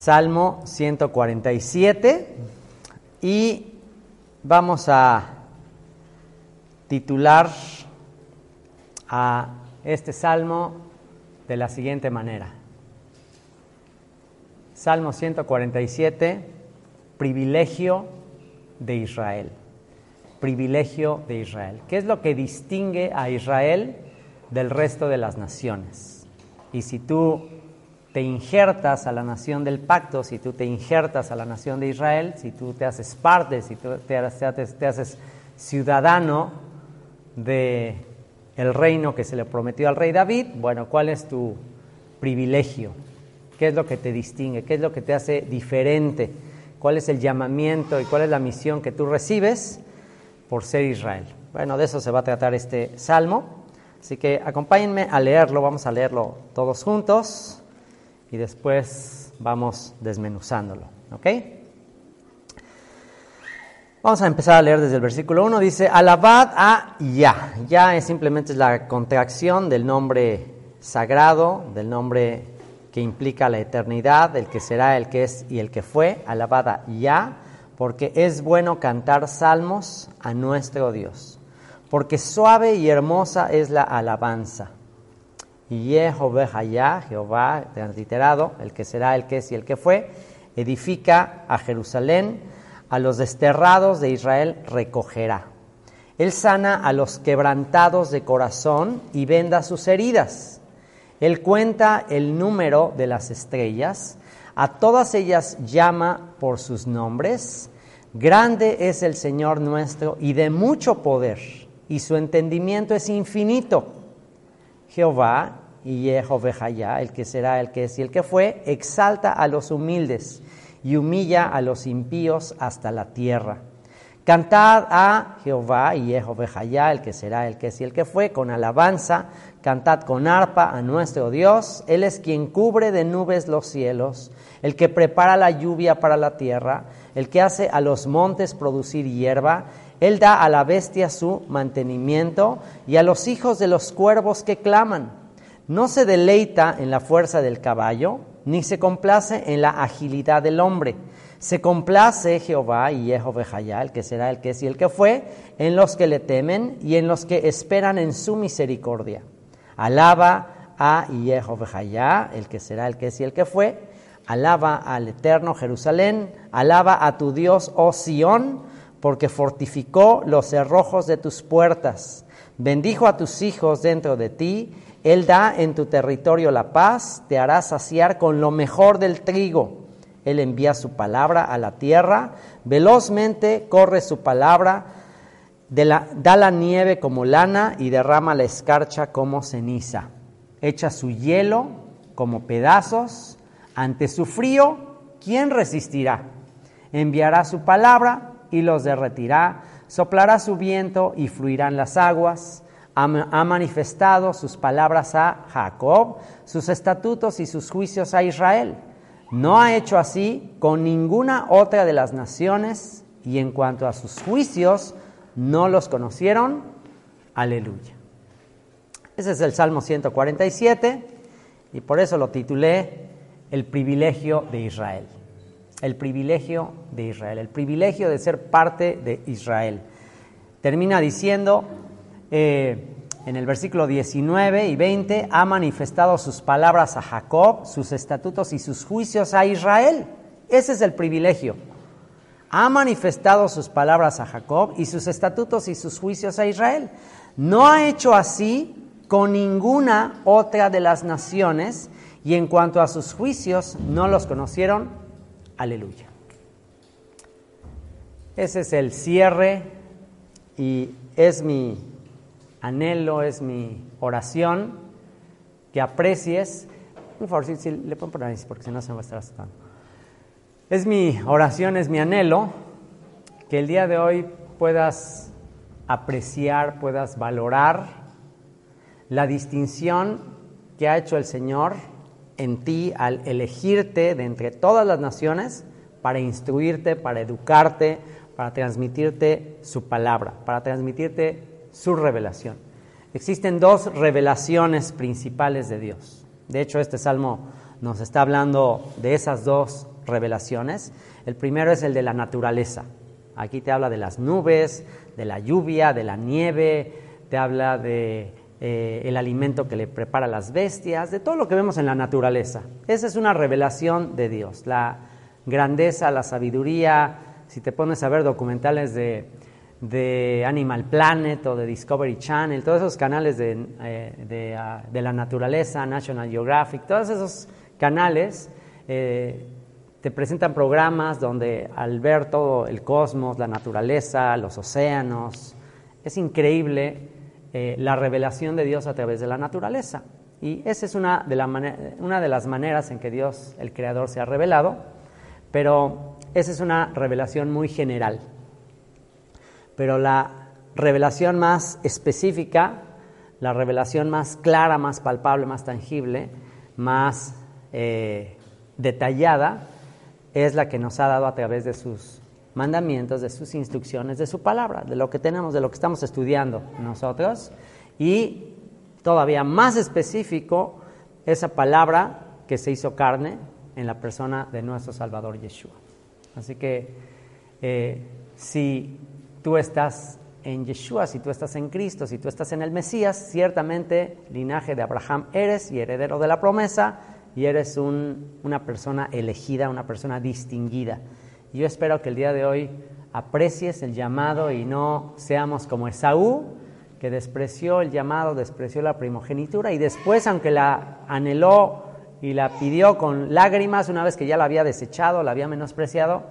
Salmo 147 y vamos a titular a este salmo de la siguiente manera. Salmo 147, privilegio de Israel. Privilegio de Israel. ¿Qué es lo que distingue a Israel del resto de las naciones? Y si tú te injertas a la nación del pacto, si tú te injertas a la nación de Israel, si tú te haces parte, si tú te haces, ciudadano de el reino que se le prometió al rey David, bueno, ¿cuál es tu privilegio? ¿Qué es lo que te distingue? ¿Qué es lo que te hace diferente? ¿Cuál es el llamamiento y cuál es la misión que tú recibes por ser Israel? Bueno, de eso se va a tratar este salmo. Así que acompáñenme a leerlo, vamos a leerlo todos juntos y después vamos desmenuzándolo. ¿Ok? Vamos a empezar a leer desde el versículo 1. Dice, alabad a Ya. Ya es simplemente la contracción del nombre sagrado, del nombre que implica la eternidad, el que será, el que es y el que fue. Alabad a Ya, porque es bueno cantar salmos a nuestro Dios. Porque suave y hermosa es la alabanza y Jehová, Jehová, transliterado, el que será, el que es y el que fue, edifica a Jerusalén, a los desterrados de Israel recogerá. Él sana a los quebrantados de corazón y venda sus heridas. Él cuenta el número de las estrellas, a todas ellas llama por sus nombres. Grande es el Señor nuestro y de mucho poder, y su entendimiento es infinito. Jehová y Jehová, el que será, el que es y el que fue, exalta a los humildes y humilla a los impíos hasta la tierra. Cantad a Jehová y Jehová, el que será, el que es y el que fue, con alabanza. Cantad con arpa a nuestro Dios. Él es quien cubre de nubes los cielos, el que prepara la lluvia para la tierra, el que hace a los montes producir hierba. Él da a la bestia su mantenimiento y a los hijos de los cuervos que claman. No se deleita en la fuerza del caballo, ni se complace en la agilidad del hombre. Se complace Jehová y Jehová, el que será, el que es y el que fue, en los que le temen y en los que esperan en su misericordia. Alaba a Jehová, el que será, el que es y el que fue. Alaba al eterno Jerusalén. Alaba a tu Dios, oh Sión, porque fortificó los cerrojos de tus puertas. Bendijo a tus hijos dentro de ti él da en tu territorio la paz, te hará saciar con lo mejor del trigo. Él envía su palabra a la tierra, velozmente corre su palabra, da la nieve como lana y derrama la escarcha como ceniza. Echa su hielo como pedazos, ante su frío, ¿quién resistirá? Enviará su palabra y los derretirá, soplará su viento y fluirán las aguas ha manifestado sus palabras a Jacob, sus estatutos y sus juicios a Israel. No ha hecho así con ninguna otra de las naciones y en cuanto a sus juicios no los conocieron. Aleluya. Ese es el Salmo 147 y por eso lo titulé El privilegio de Israel. El privilegio de Israel, el privilegio de ser parte de Israel. Termina diciendo, eh, en el versículo 19 y 20, ha manifestado sus palabras a Jacob, sus estatutos y sus juicios a Israel. Ese es el privilegio. Ha manifestado sus palabras a Jacob y sus estatutos y sus juicios a Israel. No ha hecho así con ninguna otra de las naciones y en cuanto a sus juicios no los conocieron. Aleluya. Ese es el cierre y es mi anhelo, es mi oración, que aprecies Por favor, si, le pueden poner ahí, porque si no se me va a estar asustando. Es mi oración, es mi anhelo que el día de hoy puedas apreciar, puedas valorar la distinción que ha hecho el Señor en ti al elegirte de entre todas las naciones para instruirte, para educarte, para transmitirte su palabra, para transmitirte su revelación. Existen dos revelaciones principales de Dios. De hecho, este salmo nos está hablando de esas dos revelaciones. El primero es el de la naturaleza. Aquí te habla de las nubes, de la lluvia, de la nieve, te habla de eh, el alimento que le prepara las bestias, de todo lo que vemos en la naturaleza. Esa es una revelación de Dios. La grandeza, la sabiduría, si te pones a ver documentales de, Animal Planet o de Discovery Channel, todos esos canales de, eh, ah, de, la naturaleza, National Geographic, todos esos canales eh, te presentan programas donde al ver todo el cosmos, la naturaleza, los océanos, es increíble eh, la revelación de Dios a través de la naturaleza. Y esa es una de, una de las maneras en que Dios, el Creador, se ha revelado, pero esa es una revelación muy general. Pero la revelación más específica, la revelación más clara, más palpable, más tangible, más eh, detallada, es la que nos ha dado a través de sus mandamientos, de sus instrucciones, de su palabra, de lo que tenemos, de lo que estamos estudiando nosotros. Y todavía más específico, esa palabra que se hizo carne en la persona de nuestro Salvador Yeshua. Así que eh, si tú estás en Yeshua, si tú estás en Cristo, si tú estás en el Mesías, ciertamente linaje de Abraham eres y heredero de la promesa, y eres una persona elegida, una persona distinguida. Y yo espero que el día de hoy aprecies el llamado y no seamos como Esaú, que despreció el llamado, despreció la primogenitura y después, aunque la anheló y la pidió con lágrimas, una vez que ya la había desechado, la había menospreciado,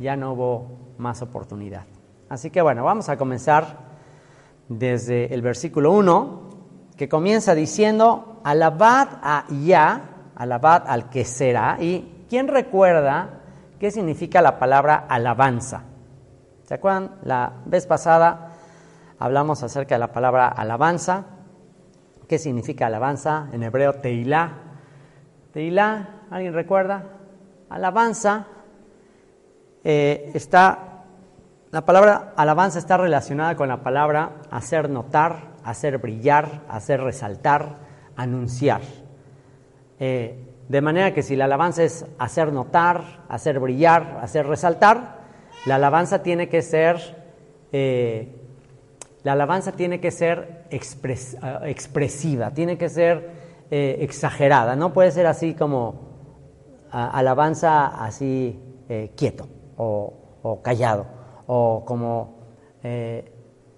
ya no hubo más oportunidad. Así que bueno, vamos a comenzar desde el versículo 1, que comienza diciendo, alabad a Ya, alabad al que será. ¿Y quién recuerda qué significa la palabra alabanza? ¿Se acuerdan? La vez pasada hablamos acerca de la palabra alabanza. ¿Qué significa alabanza? En hebreo, teilá. Teilá, ¿alguien recuerda? Alabanza eh, está, la palabra alabanza está relacionada con la palabra hacer notar, hacer brillar, hacer resaltar, anunciar. Eh, de manera que si la alabanza es hacer notar, hacer brillar, hacer resaltar, la alabanza tiene que ser, eh, la alabanza tiene que ser ah, expresiva, tiene que ser eh, exagerada, no puede ser así como ah, alabanza así quieto o, callado o como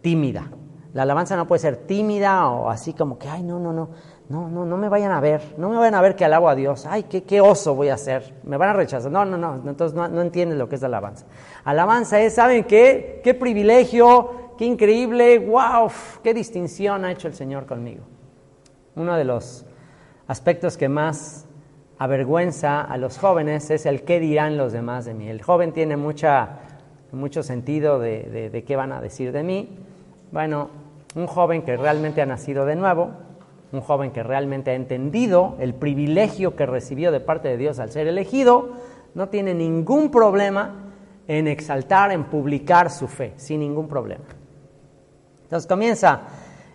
tímida. La alabanza no puede ser tímida o así como que, ay, no, no, no no, no, no me vayan a ver, no me vayan a ver que alabo a Dios. Ay, qué, qué oso voy a hacer, me van a rechazar. No, no, no, entonces no, no entienden lo que es la alabanza. Alabanza es, ¿saben qué? Qué privilegio, qué increíble, wow, qué distinción ha hecho el Señor conmigo. Uno de los aspectos que más avergüenza a los jóvenes es el qué dirán los demás de mí. El joven tiene mucha, mucho sentido de, de qué van a decir de mí. Bueno, un joven que realmente ha nacido de nuevo, un joven que realmente ha entendido el privilegio que recibió de parte de Dios al ser elegido, no tiene ningún problema en exaltar, en publicar su fe, sin ningún problema. Entonces comienza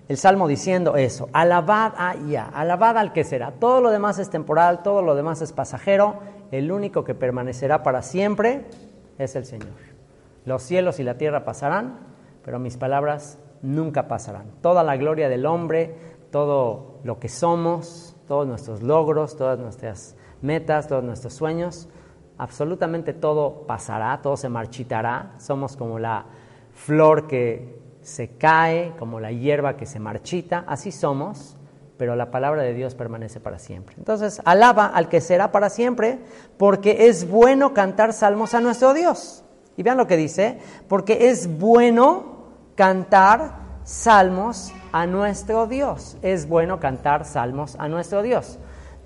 el salmo diciendo eso, alabad a Ya, alabad al que será. Todo lo demás es temporal, todo lo demás es pasajero, el único que permanecerá para siempre es el Señor. Los cielos y la tierra pasarán, pero mis palabras nunca pasarán. Toda la gloria del hombre, todo lo que somos, todos nuestros logros, todas nuestras metas, todos nuestros sueños, absolutamente todo pasará, todo se marchitará. Somos como la flor que se cae, como la hierba que se marchita, así somos, pero la palabra de Dios permanece para siempre. Entonces, alaba al que será para siempre, porque es bueno cantar salmos a nuestro Dios. Y vean lo que dice, porque es bueno cantar salmos a nuestro Dios. Es bueno cantar salmos a nuestro Dios.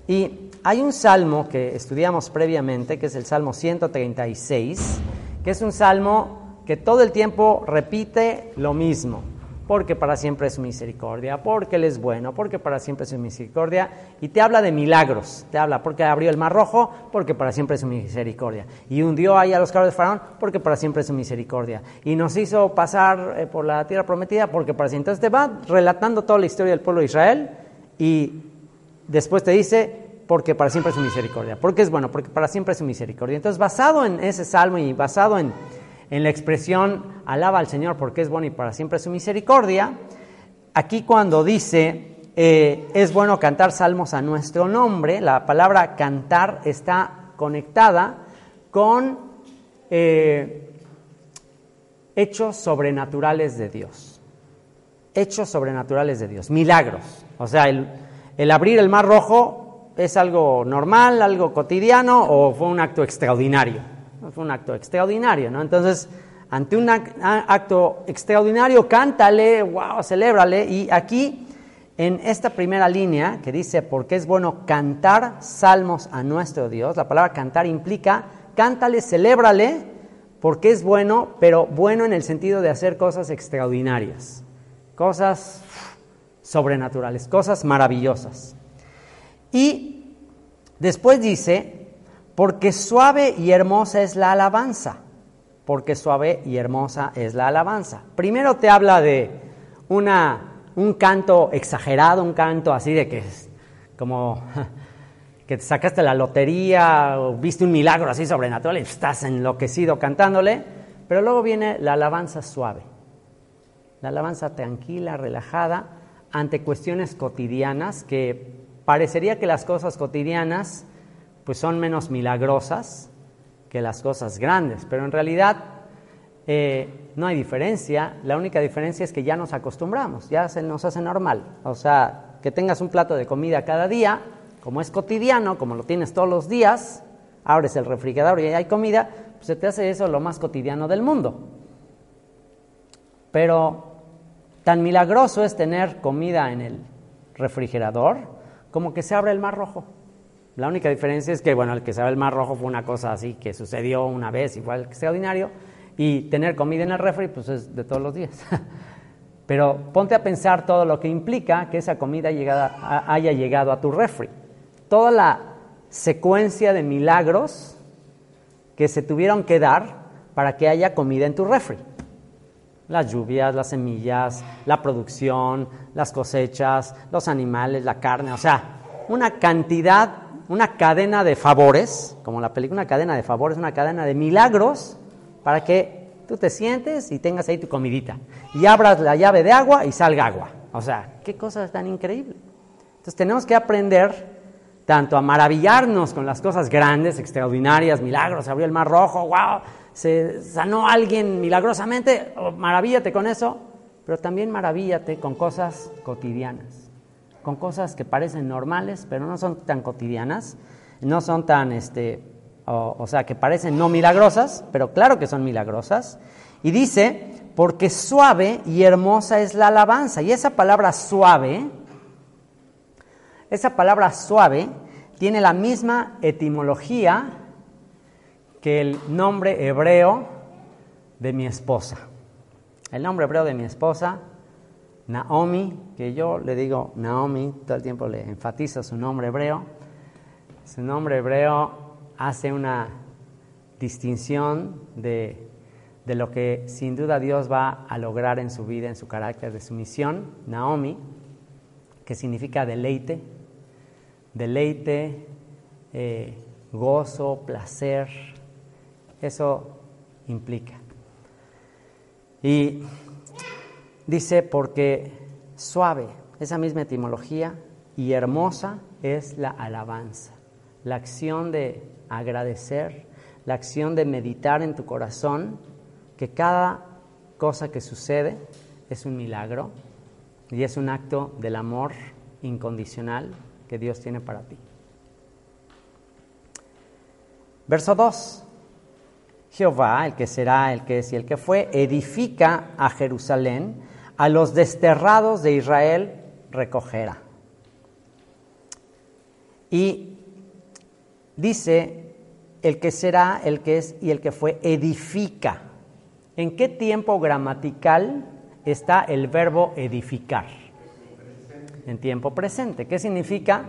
Y hay un salmo que estudiamos previamente, que es el Salmo 136, que es un salmo que todo el tiempo repite lo mismo porque para siempre es su misericordia, porque Él es bueno, porque para siempre es su misericordia, y te habla de milagros, te habla porque abrió el mar rojo, porque para siempre es su misericordia, y hundió ahí a los carros de Faraón, porque para siempre es su misericordia, y nos hizo pasar eh, por la tierra prometida, porque para siempre. Entonces te va relatando toda la historia del pueblo de Israel, y después te dice, porque para siempre es su misericordia, porque es bueno, porque para siempre es su misericordia. Entonces, basado en ese salmo y basado en en la expresión alaba al Señor porque es bueno y para siempre su misericordia, aquí cuando dice eh, es bueno cantar salmos a nuestro nombre, la palabra cantar está conectada con eh, hechos sobrenaturales de Dios. Hechos sobrenaturales de Dios, milagros. O sea, el, el abrir el mar rojo es algo normal, algo cotidiano o fue un acto extraordinario. Fue un acto extraordinario, ¿no? Entonces, ante un acto extraordinario, cántale, wow, celébrale. Y aquí, en esta primera línea que dice, porque es bueno cantar salmos a nuestro Dios, la palabra cantar implica, cántale, celébrale, porque es bueno, pero bueno en el sentido de hacer cosas extraordinarias, cosas sobrenaturales, cosas maravillosas. Y después dice, porque suave y hermosa es la alabanza. Porque suave y hermosa es la alabanza. Primero te habla de una, un canto exagerado, un canto así de que es como que te sacaste la lotería o viste un milagro así sobrenatural y estás enloquecido cantándole. Pero luego viene la alabanza suave, la alabanza tranquila, relajada, ante cuestiones cotidianas que parecería que las cosas cotidianas pues son menos milagrosas que las cosas grandes, pero en realidad eh, no hay diferencia, la única diferencia es que ya nos acostumbramos, ya se nos hace normal, o sea, que tengas un plato de comida cada día, como es cotidiano, como lo tienes todos los días, abres el refrigerador y hay comida, pues se te hace eso lo más cotidiano del mundo. Pero tan milagroso es tener comida en el refrigerador como que se abre el mar rojo. La única diferencia es que, bueno, el que se el Mar Rojo fue una cosa así que sucedió una vez, igual que extraordinario, y tener comida en el refri, pues es de todos los días. Pero ponte a pensar todo lo que implica que esa comida haya llegado a tu refri. Toda la secuencia de milagros que se tuvieron que dar para que haya comida en tu refri. Las lluvias, las semillas, la producción, las cosechas, los animales, la carne, o sea, una cantidad una cadena de favores, como la película, una cadena de favores, una cadena de milagros, para que tú te sientes y tengas ahí tu comidita. Y abras la llave de agua y salga agua. O sea, qué cosa tan increíble. Entonces tenemos que aprender tanto a maravillarnos con las cosas grandes, extraordinarias, milagros, abrió el mar rojo, wow, se sanó alguien milagrosamente, maravíllate con eso, pero también maravíllate con cosas cotidianas con cosas que parecen normales, pero no son tan cotidianas, no son tan, este, o, sea, que parecen no milagrosas, pero claro que son milagrosas. Y dice, porque suave y hermosa es la alabanza. Y esa palabra suave, esa palabra suave tiene la misma etimología que el nombre hebreo de mi esposa. El nombre hebreo de mi esposa Naomi, que yo le digo Naomi, todo el tiempo le enfatizo su nombre hebreo. Su nombre hebreo hace una distinción de, de, lo que sin duda Dios va a lograr en su vida, en su carácter, de su misión. Naomi, que significa deleite, deleite, eh, gozo, placer, eso implica. Y Dice, porque suave, esa misma etimología, y hermosa es la alabanza, la acción de agradecer, la acción de meditar en tu corazón que cada cosa que sucede es un milagro y es un acto del amor incondicional que Dios tiene para ti. Verso 2. Jehová, el que será, el que es y el que fue, edifica a Jerusalén a los desterrados de Israel recogerá. Y dice el que será, el que es y el que fue, edifica. ¿En qué tiempo gramatical está el verbo edificar? En tiempo presente. ¿Qué significa?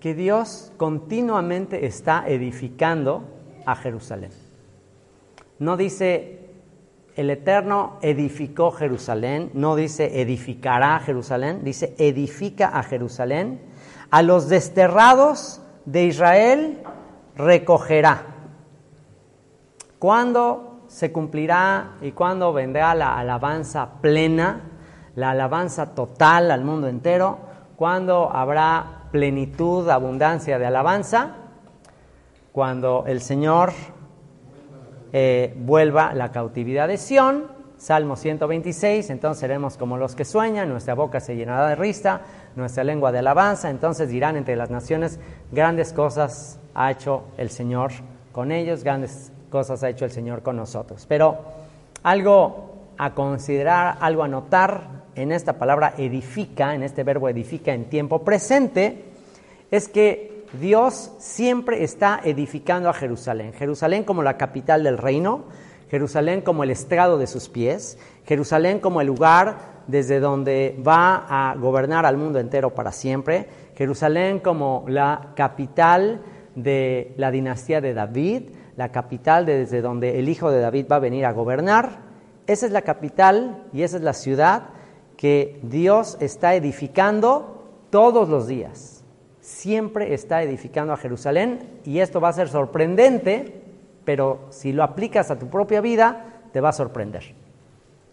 Que Dios continuamente está edificando a Jerusalén. No dice el Eterno edificó Jerusalén, no dice edificará Jerusalén, dice edifica a Jerusalén. A los desterrados de Israel recogerá. ¿Cuándo se cumplirá y cuándo vendrá la alabanza plena, la alabanza total al mundo entero? ¿Cuándo habrá plenitud, abundancia de alabanza? Cuando el Señor eh, vuelva la cautividad de Sión, Salmo 126, entonces seremos como los que sueñan, nuestra boca se llenará de risa, nuestra lengua de alabanza, entonces dirán entre las naciones, grandes cosas ha hecho el Señor con ellos, grandes cosas ha hecho el Señor con nosotros. Pero algo a considerar, algo a notar en esta palabra edifica, en este verbo edifica en tiempo presente, es que Dios siempre está edificando a Jerusalén. Jerusalén como la capital del reino, Jerusalén como el estrado de sus pies, Jerusalén como el lugar desde donde va a gobernar al mundo entero para siempre, Jerusalén como la capital de la dinastía de David, la capital desde donde el hijo de David va a venir a gobernar. Esa es la capital y esa es la ciudad que Dios está edificando todos los días siempre está edificando a Jerusalén y esto va a ser sorprendente, pero si lo aplicas a tu propia vida, te va a sorprender.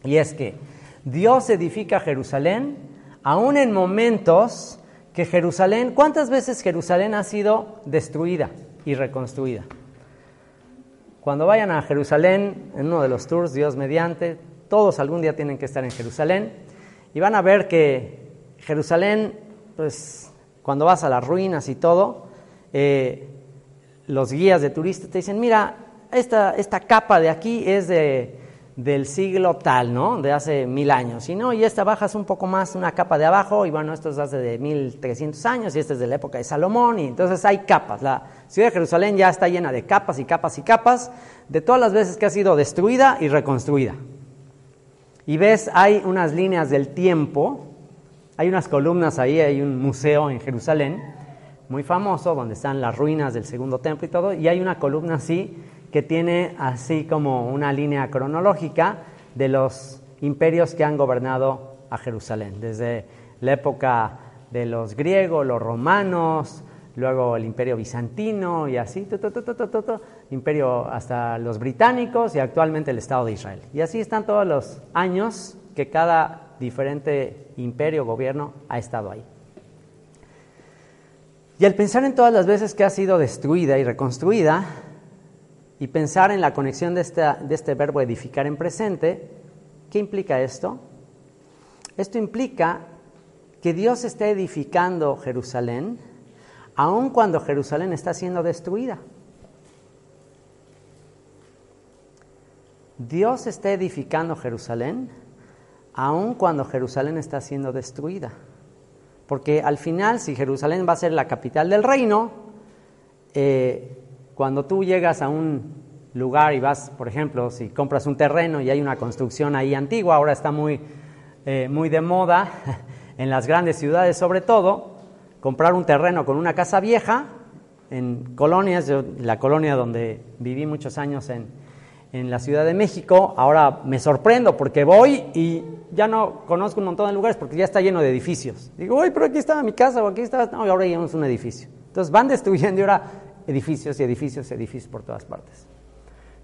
Y es que Dios edifica Jerusalén aún en momentos que Jerusalén, ¿cuántas veces Jerusalén ha sido destruida y reconstruida? Cuando vayan a Jerusalén, en uno de los tours, Dios mediante, todos algún día tienen que estar en Jerusalén y van a ver que Jerusalén, pues cuando vas a las ruinas y todo, eh, los guías de turistas te dicen, mira, esta, esta capa de aquí es de, del siglo tal, ¿no? De hace mil años. Y no, y esta bajas un poco más, una capa de abajo, y bueno, esto es hace de 1300 años, y esta es de la época de Salomón, y entonces hay capas. La ciudad de Jerusalén ya está llena de capas y capas y capas, de todas las veces que ha sido destruida y reconstruida. Y ves, hay unas líneas del tiempo hay unas columnas ahí, hay un museo en Jerusalén muy famoso donde están las ruinas del segundo templo y todo, y hay una columna así que tiene así como una línea cronológica de los imperios que han gobernado a Jerusalén, desde la época de los griegos, los romanos, luego el imperio bizantino y así, imperio hasta los británicos y actualmente el Estado de Israel. Y así están todos los años que cada diferente imperio, gobierno ha estado ahí. Y al pensar en todas las veces que ha sido destruida y reconstruida, y pensar en la conexión de, de este verbo edificar en presente, ¿qué implica esto? Esto implica que Dios está edificando Jerusalén, aun cuando Jerusalén está siendo destruida. Dios está edificando Jerusalén aun cuando Jerusalén está siendo destruida. Porque al final, si Jerusalén va a ser la capital del reino, eh, cuando tú llegas a un lugar y vas, por ejemplo, si compras un terreno y hay una construcción ahí antigua, ahora está muy, eh, muy de moda, en las grandes ciudades sobre todo, comprar un terreno con una casa vieja, en colonias, la colonia donde viví muchos años en, en la Ciudad de México, ahora me sorprendo porque voy y ya no conozco un montón de lugares porque ya está lleno de edificios. Digo, uy, pero aquí estaba mi casa o aquí está, no, y ahora ya es un edificio. Entonces van destruyendo y ahora edificios y edificios y edificios por todas partes.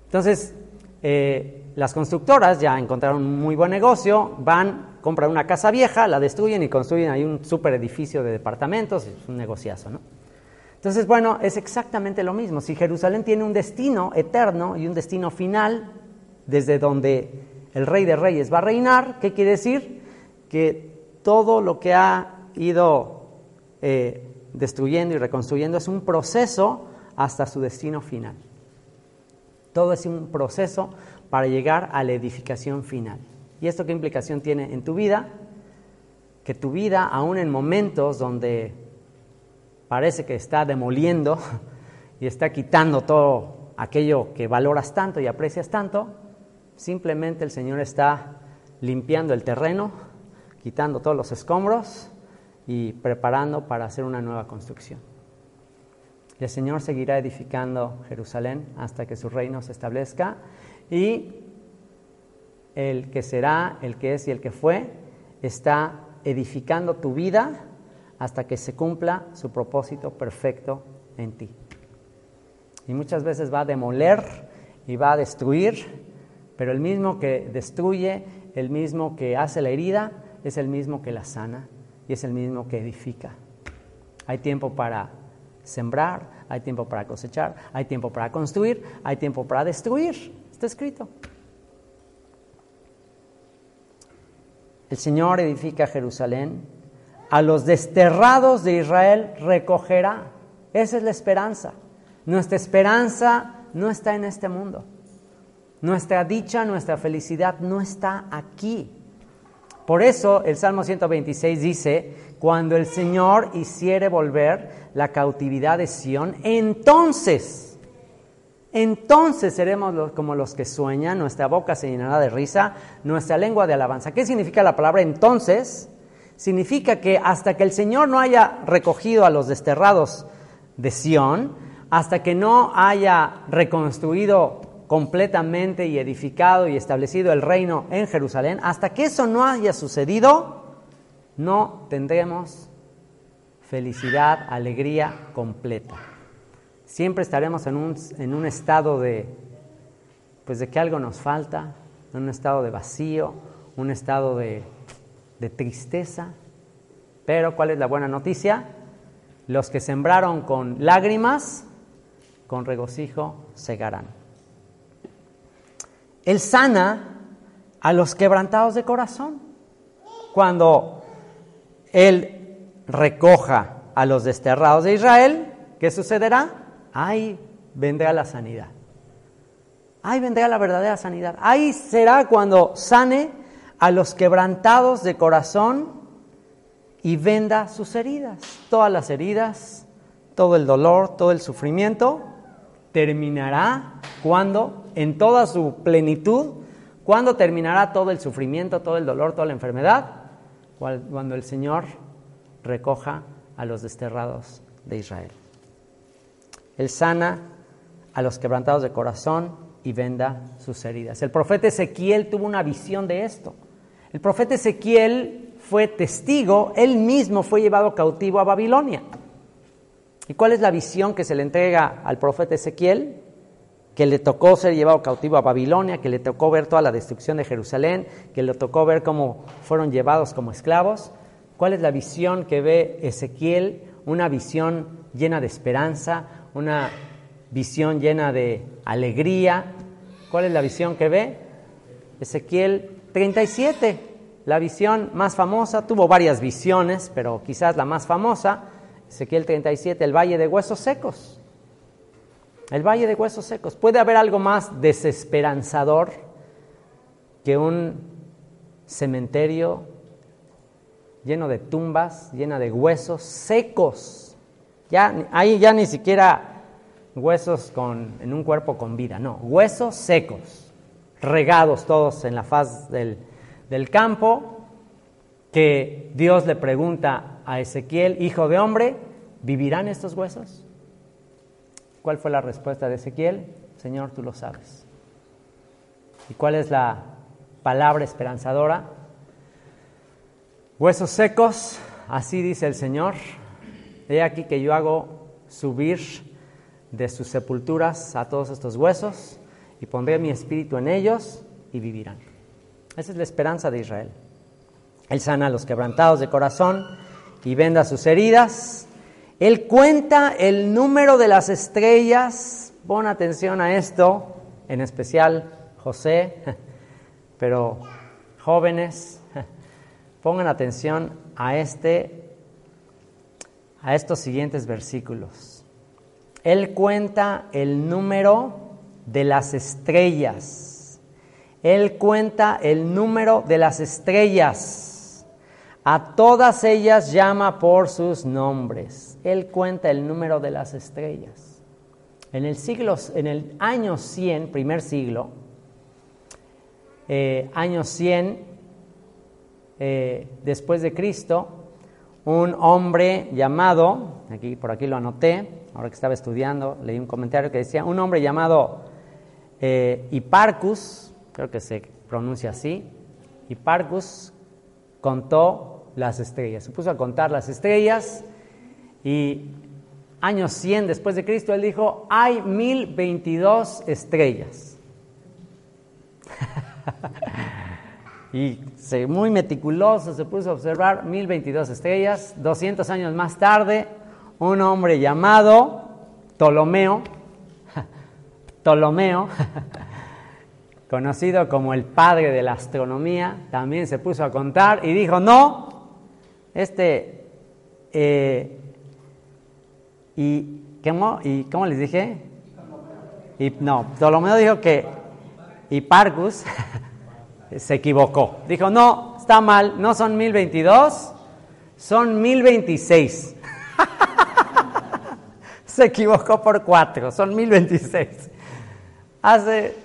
Entonces, eh, las constructoras ya encontraron un muy buen negocio, van, compran una casa vieja, la destruyen y construyen ahí un super edificio de departamentos, es un negociazo, ¿no? Entonces, bueno, es exactamente lo mismo. Si Jerusalén tiene un destino eterno y un destino final, desde donde el rey de reyes va a reinar, ¿qué quiere decir? Que todo lo que ha ido eh, destruyendo y reconstruyendo es un proceso hasta su destino final. Todo es un proceso para llegar a la edificación final. ¿Y esto qué implicación tiene en tu vida? Que tu vida, aún en momentos donde parece que está demoliendo y está quitando todo aquello que valoras tanto y aprecias tanto, simplemente el Señor está limpiando el terreno, quitando todos los escombros y preparando para hacer una nueva construcción. El Señor seguirá edificando Jerusalén hasta que su reino se establezca y el que será, el que es y el que fue, está edificando tu vida hasta que se cumpla su propósito perfecto en ti. Y muchas veces va a demoler y va a destruir, pero el mismo que destruye, el mismo que hace la herida, es el mismo que la sana y es el mismo que edifica. Hay tiempo para sembrar, hay tiempo para cosechar, hay tiempo para construir, hay tiempo para destruir. Está escrito. El Señor edifica Jerusalén, a los desterrados de Israel recogerá. Esa es la esperanza. Nuestra esperanza no está en este mundo. Nuestra dicha, nuestra felicidad no está aquí. Por eso el Salmo 126 dice, cuando el Señor hiciere volver la cautividad de Sión, entonces, entonces seremos como los que sueñan, nuestra boca se llenará de risa, nuestra lengua de alabanza. ¿Qué significa la palabra entonces? Significa que hasta que el Señor no haya recogido a los desterrados de Sión, hasta que no haya reconstruido completamente y edificado y establecido el reino en Jerusalén, hasta que eso no haya sucedido, no tendremos felicidad, alegría completa. Siempre estaremos en un, en un estado de, pues de que algo nos falta, en un estado de vacío, un estado de, de tristeza. Pero ¿cuál es la buena noticia? Los que sembraron con lágrimas, con regocijo segarán. Él sana a los quebrantados de corazón. Cuando Él recoja a los desterrados de Israel, ¿qué sucederá? Ahí vendrá la sanidad. Ahí vendrá la verdadera sanidad. Ahí será cuando sane a los quebrantados de corazón y venda sus heridas. Todas las heridas, todo el dolor, todo el sufrimiento terminará cuando, en toda su plenitud, cuando terminará todo el sufrimiento, todo el dolor, toda la enfermedad, cuando el Señor recoja a los desterrados de Israel. Él sana a los quebrantados de corazón y venda sus heridas. El profeta Ezequiel tuvo una visión de esto. El profeta Ezequiel fue testigo, él mismo fue llevado cautivo a Babilonia. ¿Y cuál es la visión que se le entrega al profeta Ezequiel? Que le tocó ser llevado cautivo a Babilonia, que le tocó ver toda la destrucción de Jerusalén, que le tocó ver cómo fueron llevados como esclavos. ¿Cuál es la visión que ve Ezequiel? Una visión llena de esperanza, una visión llena de alegría. ¿Cuál es la visión que ve? Ezequiel 37, la visión más famosa, tuvo varias visiones, pero quizás la más famosa Ezequiel 37, el valle de huesos secos. El valle de huesos secos. ¿Puede haber algo más desesperanzador que un cementerio lleno de tumbas, llena de huesos secos? Ya, ahí ya ni siquiera huesos con, en un cuerpo con vida, no, huesos secos, regados todos en la faz del, del campo, que Dios le pregunta a Ezequiel, hijo de hombre, ¿vivirán estos huesos? ¿Cuál fue la respuesta de Ezequiel? Señor, tú lo sabes. ¿Y cuál es la palabra esperanzadora? Huesos secos, así dice el Señor. He aquí que yo hago subir de sus sepulturas a todos estos huesos y pondré mi espíritu en ellos y vivirán. Esa es la esperanza de Israel. Él sana a los quebrantados de corazón y venda sus heridas. Él cuenta el número de las estrellas. Pon atención a esto, en especial José, pero jóvenes, pongan atención a este a estos siguientes versículos. Él cuenta el número de las estrellas. Él cuenta el número de las estrellas. A todas ellas llama por sus nombres. Él cuenta el número de las estrellas. En el, siglo, en el año 100, primer siglo, eh, año 100 eh, después de Cristo, un hombre llamado, aquí por aquí lo anoté, ahora que estaba estudiando, leí un comentario que decía, un hombre llamado eh, Hiparcus, creo que se pronuncia así, Hiparcus contó las estrellas, se puso a contar las estrellas y años 100 después de Cristo, él dijo, hay 1022 estrellas. y muy meticuloso se puso a observar 1022 estrellas. 200 años más tarde, un hombre llamado Ptolomeo, Ptolomeo, conocido como el padre de la astronomía, también se puso a contar y dijo, no, este, eh, y, ¿cómo, ¿y cómo les dije? Y, no, Ptolomeo dijo que Hiparcus se equivocó. Dijo, no, está mal, no son 1022, son 1026. se equivocó por cuatro, son 1026. Hace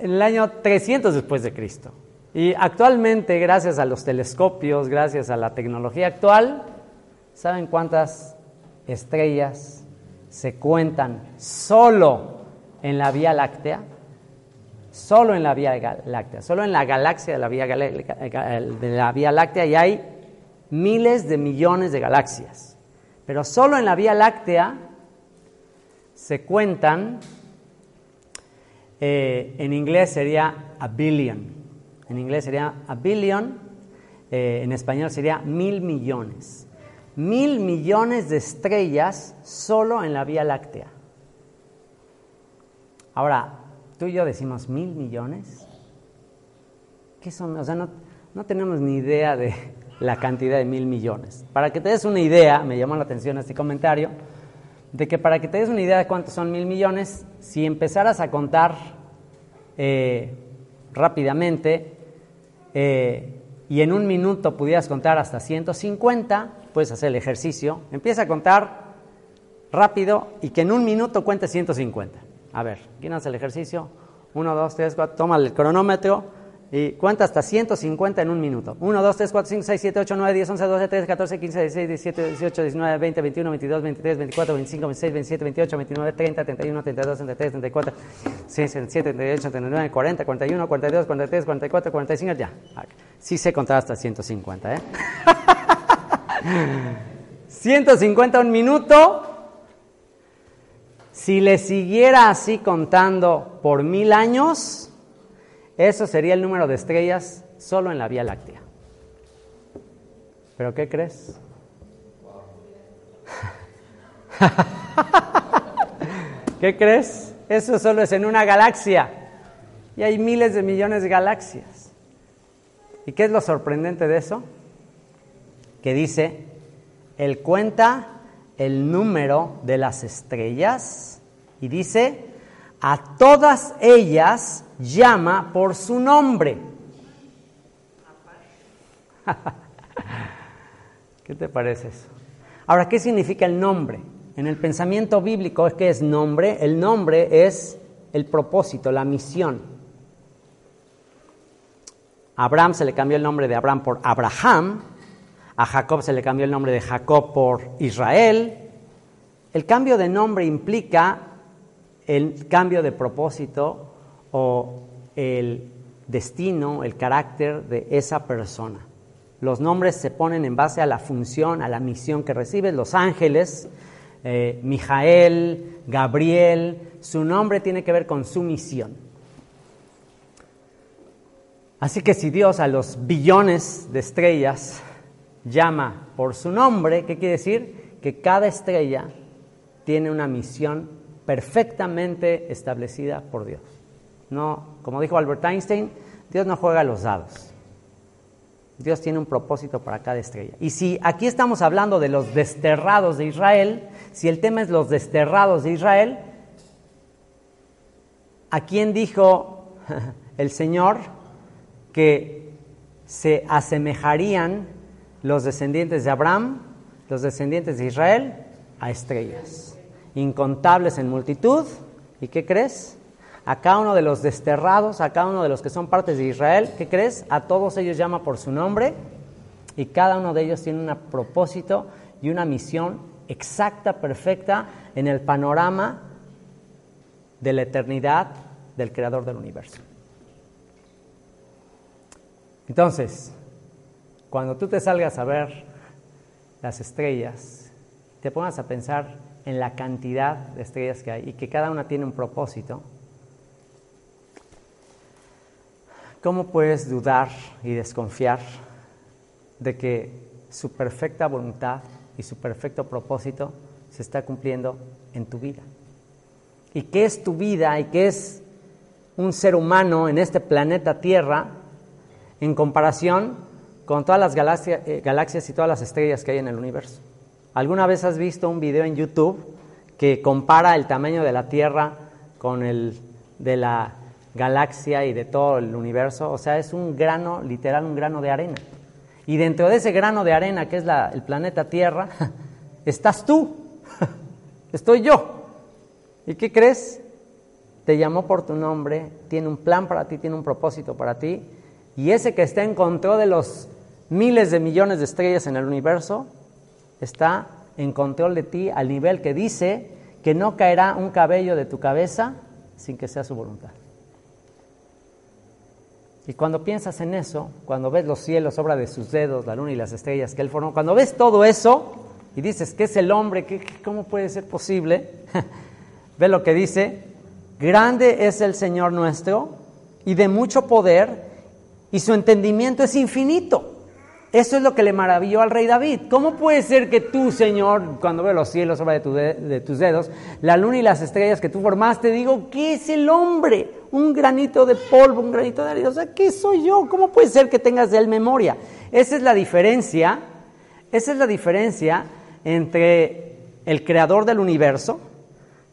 el año 300 después de Cristo. Y actualmente, gracias a los telescopios, gracias a la tecnología actual, ¿saben cuántas estrellas se cuentan solo en la Vía Láctea? Solo en la Vía Láctea, solo en la galaxia de la Vía, de la Vía Láctea y hay miles de millones de galaxias. Pero solo en la Vía Láctea se cuentan eh, en inglés sería a billion. En inglés sería a billion. Eh, en español sería mil millones. Mil millones de estrellas solo en la Vía Láctea. Ahora, tú y yo decimos mil millones. ¿Qué son? O sea, no, no tenemos ni idea de la cantidad de mil millones. Para que te des una idea, me llamó la atención este comentario, de que para que te des una idea de cuántos son mil millones, si empezaras a contar eh, rápidamente eh, y en un minuto pudieras contar hasta 150, puedes hacer el ejercicio. Empieza a contar rápido y que en un minuto cuente 150. A ver, ¿quién hace el ejercicio? 1, 2, 3, 4, toma el cronómetro y cuenta hasta 150 en un minuto. 1, 2, 3, 4, 5, 6, 7, 8, 9, 10, 11, 12, 13, 14, 15, 16, 17, 18, 19, 20, 21, 22, 23, 24, 25, 26, 27, 28, 29, 30, 31, 32, 33, 34, 37, 38, 39, 40, 41, 42, 43, 44, 45, ya. Sí sé contar hasta 150, ¿eh? 150 un minuto. Si le siguiera así contando por mil años, eso sería el número de estrellas solo en la Vía Láctea. ¿Pero qué crees? ¿Qué crees? Eso solo es en una galaxia. Y hay miles de millones de galaxias. ¿Y qué es lo sorprendente de eso? Que dice, él cuenta el número de las estrellas y dice, a todas ellas llama por su nombre. ¿Qué te parece eso? Ahora, ¿qué significa el nombre? En el pensamiento bíblico es que es nombre, el nombre es el propósito, la misión. A Abraham se le cambió el nombre de Abraham por Abraham, a Jacob se le cambió el nombre de Jacob por Israel. El cambio de nombre implica el cambio de propósito o el destino, el carácter de esa persona. Los nombres se ponen en base a la función, a la misión que recibe. Los ángeles, eh, Mijael, Gabriel, su nombre tiene que ver con su misión. Así que si Dios a los billones de estrellas llama por su nombre, ¿qué quiere decir? Que cada estrella tiene una misión perfectamente establecida por Dios. No, como dijo Albert Einstein, Dios no juega a los dados. Dios tiene un propósito para cada estrella. Y si aquí estamos hablando de los desterrados de Israel, si el tema es los desterrados de Israel, ¿a quién dijo el Señor que se asemejarían los descendientes de Abraham, los descendientes de Israel, a estrellas? Incontables en multitud. ¿Y qué crees? A cada uno de los desterrados, a cada uno de los que son partes de Israel, ¿qué crees? A todos ellos llama por su nombre y cada uno de ellos tiene un propósito y una misión exacta, perfecta en el panorama de la eternidad del creador del universo. Entonces, cuando tú te salgas a ver las estrellas, te pongas a pensar en la cantidad de estrellas que hay y que cada una tiene un propósito, ¿cómo puedes dudar y desconfiar de que su perfecta voluntad y su perfecto propósito se está cumpliendo en tu vida? ¿Y qué es tu vida y qué es un ser humano en este planeta Tierra en comparación con todas las eh, galaxias y todas las estrellas que hay en el universo? ¿Alguna vez has visto un video en YouTube que compara el tamaño de la Tierra con el de la galaxia y de todo el universo? O sea, es un grano, literal, un grano de arena. Y dentro de ese grano de arena que es el planeta Tierra, estás tú, estoy yo. ¿Y qué crees? Te llamó por tu nombre, tiene un plan para ti, tiene un propósito para ti. Y ese que está en control de los miles de millones de estrellas en el universo, está en control de ti al nivel que dice que no caerá un cabello de tu cabeza sin que sea su voluntad. Y cuando piensas en eso, cuando ves los cielos, obra de sus dedos, la luna y las estrellas que él formó, cuando ves todo eso y dices, ¿qué es el hombre? ¿Qué, ¿Cómo puede ser posible? ve lo que dice, grande es el Señor nuestro y de mucho poder y su entendimiento es infinito. Eso es lo que le maravilló al rey David. ¿Cómo puede ser que tú, Señor, cuando ve los cielos sobre de, tus dedos, la luna y las estrellas que tú formaste, digo, ¿qué es el hombre? Un granito de polvo, un granito de arena. O sea, ¿qué soy yo? ¿Cómo puede ser que tengas de él memoria? Esa es la diferencia, esa es la diferencia entre el creador del universo,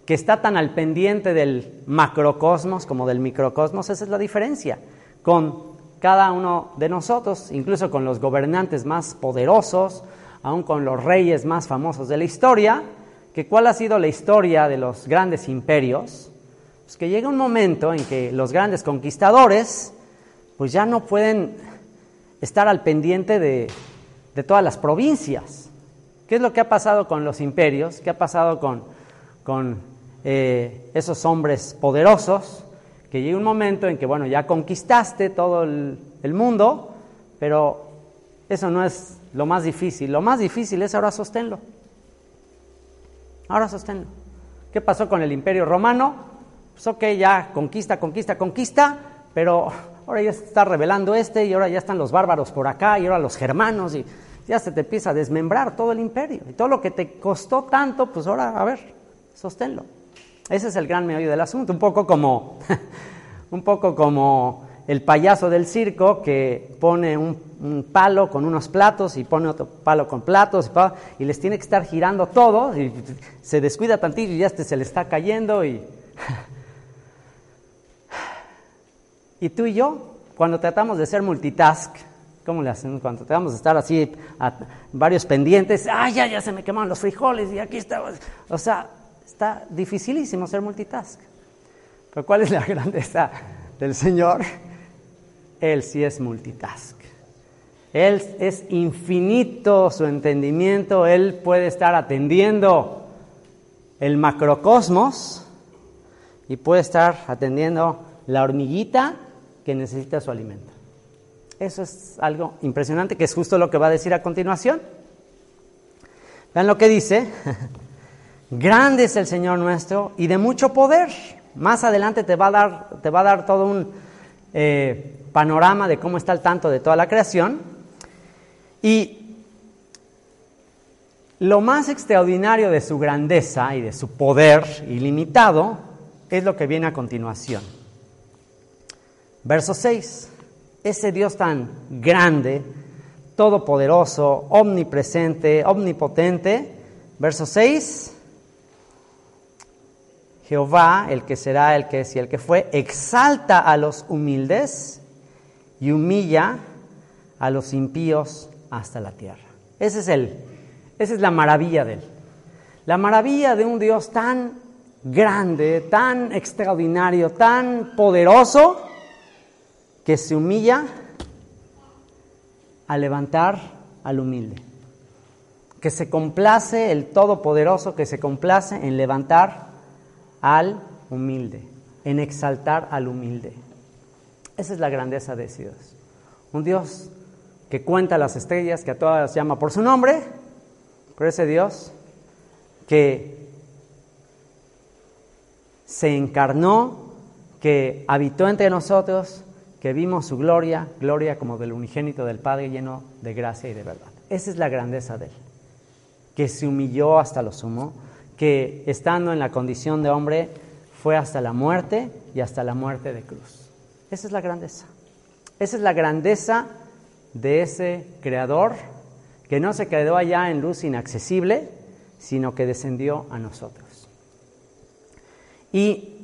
que está tan al pendiente del macrocosmos como del microcosmos, esa es la diferencia, con cada uno de nosotros, incluso con los gobernantes más poderosos, aún con los reyes más famosos de la historia, que cuál ha sido la historia de los grandes imperios, pues que llega un momento en que los grandes conquistadores pues ya no pueden estar al pendiente de, de todas las provincias. ¿Qué es lo que ha pasado con los imperios? ¿Qué ha pasado con, con eh, esos hombres poderosos? Que llegue un momento en que, bueno, ya conquistaste todo el, mundo, pero eso no es lo más difícil. Lo más difícil es ahora sosténlo. Ahora sosténlo. ¿Qué pasó con el imperio romano? Pues ok, ya conquista, conquista, conquista, pero ahora ya se está revelando este y ahora ya están los bárbaros por acá y ahora los germanos y ya se te empieza a desmembrar todo el imperio. Y todo lo que te costó tanto, pues ahora, a ver, sosténlo. Ese es el gran meollo del asunto, un poco como, un poco como el payaso del circo que pone un, palo con unos platos y pone otro palo con platos y, les tiene que estar girando todo y se descuida tantito y ya se le está cayendo y... y tú y yo, cuando tratamos de ser multitask, ¿cómo le hacemos? Cuando tratamos de estar así a varios pendientes, ¡ay, ya, ya se me quemaron los frijoles y aquí está! O sea, Está dificilísimo ser multitask. Pero ¿cuál es la grandeza del Señor? Él sí es multitask. Él es infinito su entendimiento, Él puede estar atendiendo el macrocosmos y puede estar atendiendo la hormiguita que necesita su alimento. Eso es algo impresionante, que es justo lo que va a decir a continuación. Vean lo que dice. Grande es el Señor nuestro y de mucho poder. Más adelante te va a dar, te va a dar todo un eh, panorama de cómo está el tanto de toda la creación. Y lo más extraordinario de su grandeza y de su poder ilimitado es lo que viene a continuación. Verso 6. Ese Dios tan grande, todopoderoso, omnipresente, omnipotente. Verso 6 Jehová, el que será, el que es y el que fue, exalta a los humildes y humilla a los impíos hasta la tierra. Ese es el, esa es la maravilla de él. la maravilla de un Dios tan grande, tan extraordinario, tan poderoso, que se humilla a levantar al humilde. Que se complace el Todopoderoso, que se complace en levantar al humilde, en exaltar al humilde. Esa es la grandeza de ese Dios. Un Dios que cuenta las estrellas, que a todas llama por su nombre, pero ese Dios que se encarnó, que habitó entre nosotros, que vimos su gloria, gloria como del unigénito del Padre lleno de gracia y de verdad. Esa es la grandeza de Él, que se humilló hasta lo sumo, que estando en la condición de hombre fue hasta la muerte y hasta la muerte de cruz. Esa es la grandeza. Esa es la grandeza de ese creador que no se quedó allá en luz inaccesible, sino que descendió a nosotros. Y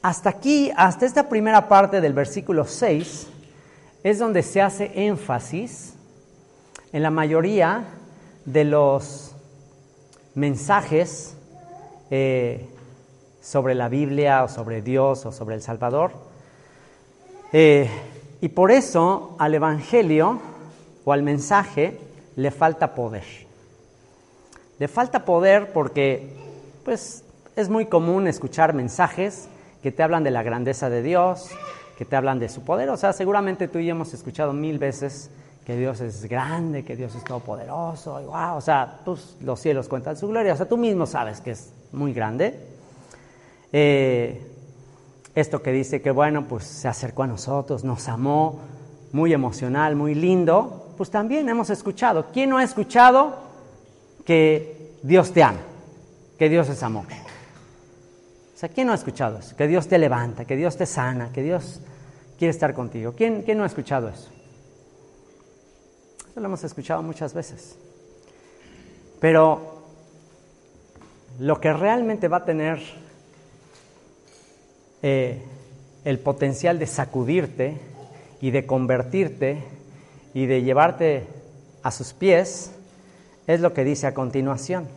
hasta aquí, hasta esta primera parte del versículo 6, es donde se hace énfasis en la mayoría de los mensajes eh, sobre la Biblia o sobre Dios o sobre el Salvador. Eh, y por eso al Evangelio o al mensaje le falta poder. Le falta poder porque pues, es muy común escuchar mensajes que te hablan de la grandeza de Dios, que te hablan de su poder. O sea, seguramente tú y yo hemos escuchado mil veces que Dios es grande, que Dios es todopoderoso, y wow, o sea, pues, los cielos cuentan su gloria, o sea, tú mismo sabes que es muy grande. Eh, esto que dice que, bueno, pues se acercó a nosotros, nos amó, muy emocional, muy lindo, pues también hemos escuchado. ¿Quién no ha escuchado que Dios te ama, que Dios es amor? ¿quién no ha escuchado eso? Que Dios te levanta, que Dios te sana, que Dios quiere estar contigo. ¿Quién, quién no ha escuchado eso? Eso lo hemos escuchado muchas veces. Pero lo que realmente va a tener eh, el potencial de sacudirte y de convertirte y de llevarte a sus pies es lo que dice a continuación.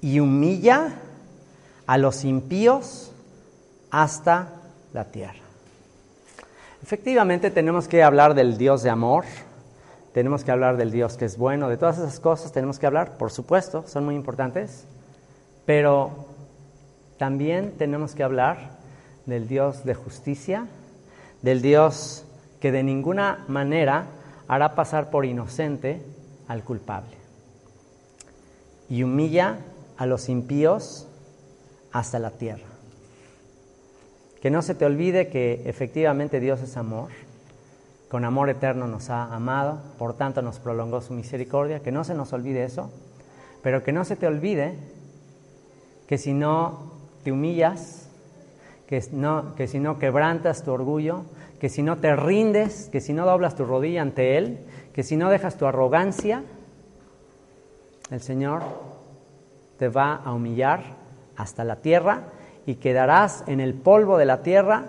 Y humilla a los impíos hasta la tierra. Efectivamente tenemos que hablar del Dios de amor, tenemos que hablar del Dios que es bueno, de todas esas cosas tenemos que hablar, por supuesto, son muy importantes, pero también tenemos que hablar del Dios de justicia, del Dios que de ninguna manera hará pasar por inocente al culpable y humilla a los impíos hasta la tierra. Que no se te olvide que efectivamente Dios es amor, con amor eterno nos ha amado, por tanto nos prolongó su misericordia, que no se nos olvide eso, pero que no se te olvide que si no te humillas, que, no, que si no quebrantas tu orgullo, que si no te rindes, que si no doblas tu rodilla ante Él, que si no dejas tu arrogancia, el Señor te va a humillar hasta la tierra y quedarás en el polvo de la tierra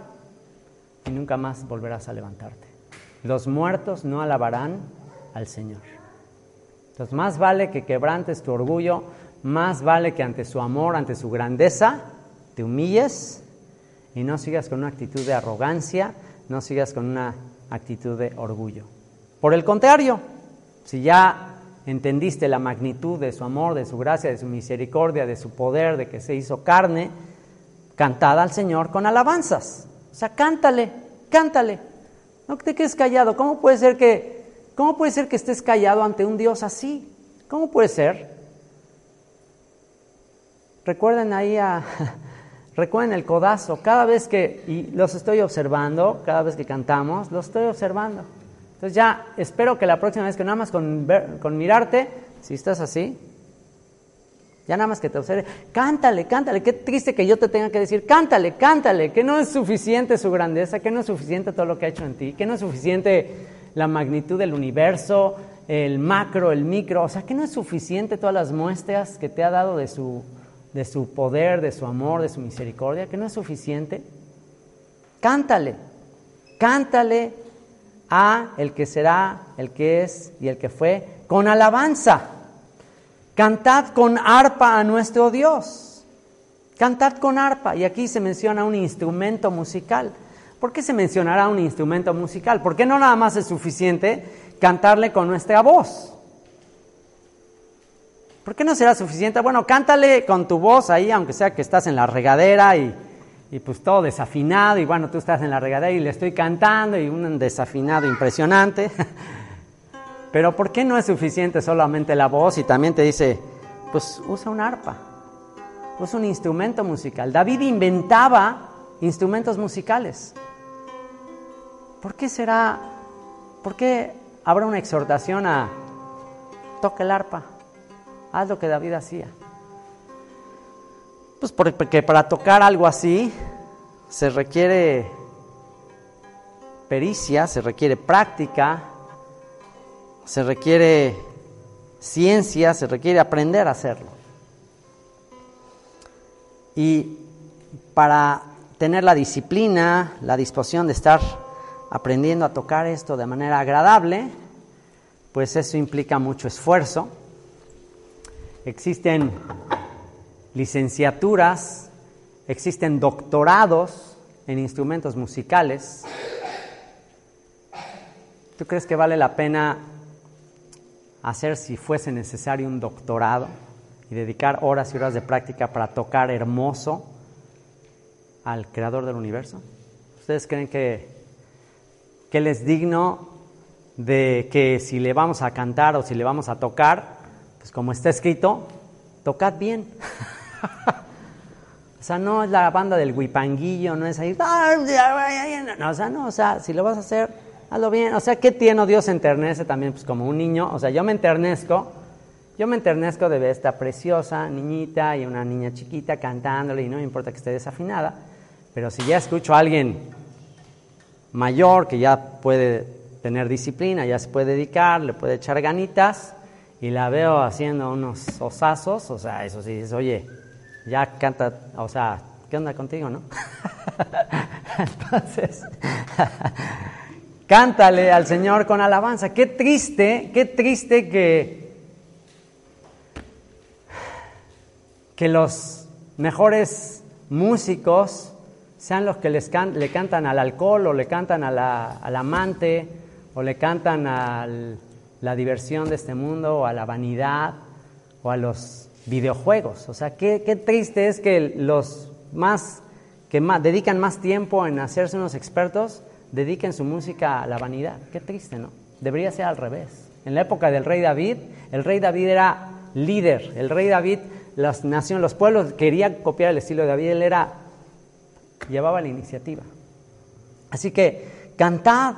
y nunca más volverás a levantarte. Los muertos no alabarán al Señor. Entonces más vale que quebrantes tu orgullo, más vale que ante su amor, ante su grandeza, te humilles y no sigas con una actitud de arrogancia, no sigas con una actitud de orgullo. Por el contrario, si ya entendiste la magnitud de su amor, de su gracia, de su misericordia, de su poder, de que se hizo carne, cantad al Señor con alabanzas. O sea, cántale, cántale. No te quedes callado. ¿Cómo puede ser que, cómo puede ser que estés callado ante un Dios así? ¿Cómo puede ser? Recuerden ahí a, recuerden el codazo. Cada vez que, y los estoy observando, cada vez que cantamos, los estoy observando. Entonces ya espero que la próxima vez que nada más con, con mirarte, si estás así, ya nada más que te observe, cántale, cántale, qué triste que yo te tenga que decir, cántale, cántale, que no es suficiente su grandeza, que no es suficiente todo lo que ha hecho en ti, que no es suficiente la magnitud del universo, el macro, el micro, o sea, que no es suficiente todas las muestras que te ha dado de su, de su poder, de su amor, de su misericordia, que no es suficiente. Cántale, cántale a el que será, el que es y el que fue, con alabanza. Cantad con arpa a nuestro Dios. Cantad con arpa. Y aquí se menciona un instrumento musical. ¿Por qué se mencionará un instrumento musical? ¿Por qué no nada más es suficiente cantarle con nuestra voz? ¿Por qué no será suficiente? Bueno, cántale con tu voz ahí, aunque sea que estás en la regadera y, y pues todo desafinado, y bueno, tú estás en la regadera y le estoy cantando y un desafinado impresionante. Pero ¿por qué no es suficiente solamente la voz? Y también te dice, pues usa un arpa, usa un instrumento musical. David inventaba instrumentos musicales. ¿Por qué será, por qué habrá una exhortación a toque el arpa? Haz lo que David hacía. Pues porque para tocar algo así se requiere pericia, se requiere práctica, se requiere ciencia, se requiere aprender a hacerlo. Y para tener la disciplina, la disposición de estar aprendiendo a tocar esto de manera agradable, pues eso implica mucho esfuerzo. Existen licenciaturas, existen doctorados en instrumentos musicales. ¿Tú crees que vale la pena hacer si fuese necesario un doctorado y dedicar horas y horas de práctica para tocar hermoso al creador del universo? ¿Ustedes creen que, que Él es digno de que si le vamos a cantar o si le vamos a tocar, pues como está escrito, tocad bien? o sea, no es la banda del huipanguillo, no es ahí, no, o sea, no, o sea, si lo vas a hacer, hazlo bien. O sea, ¿qué tiene Dios se enternece también? Pues como un niño. O sea, yo me enternezco. Yo me enternezco de ver esta preciosa niñita y una niña chiquita cantándole y no me importa que esté desafinada. Pero si ya escucho a alguien mayor que ya puede tener disciplina, ya se puede dedicar, le puede echar ganitas y la veo haciendo unos osazos, o sea, eso sí, dices, oye, ya canta, o sea, ¿qué onda contigo, no? Entonces, Cántale al Señor con alabanza. Qué triste, qué triste que, que los mejores músicos sean los que le cantan al alcohol o le cantan al amante o le cantan a la diversión de este mundo o a la vanidad o a los videojuegos. O sea, qué, qué triste es que los más que más, dedican más tiempo en hacerse unos expertos dediquen su música a la vanidad. Qué triste, ¿no? Debería ser al revés. En la época del rey David, el rey David era líder. El rey David, las naciones, los pueblos querían copiar el estilo de David. Él era, llevaba la iniciativa. Así que cantad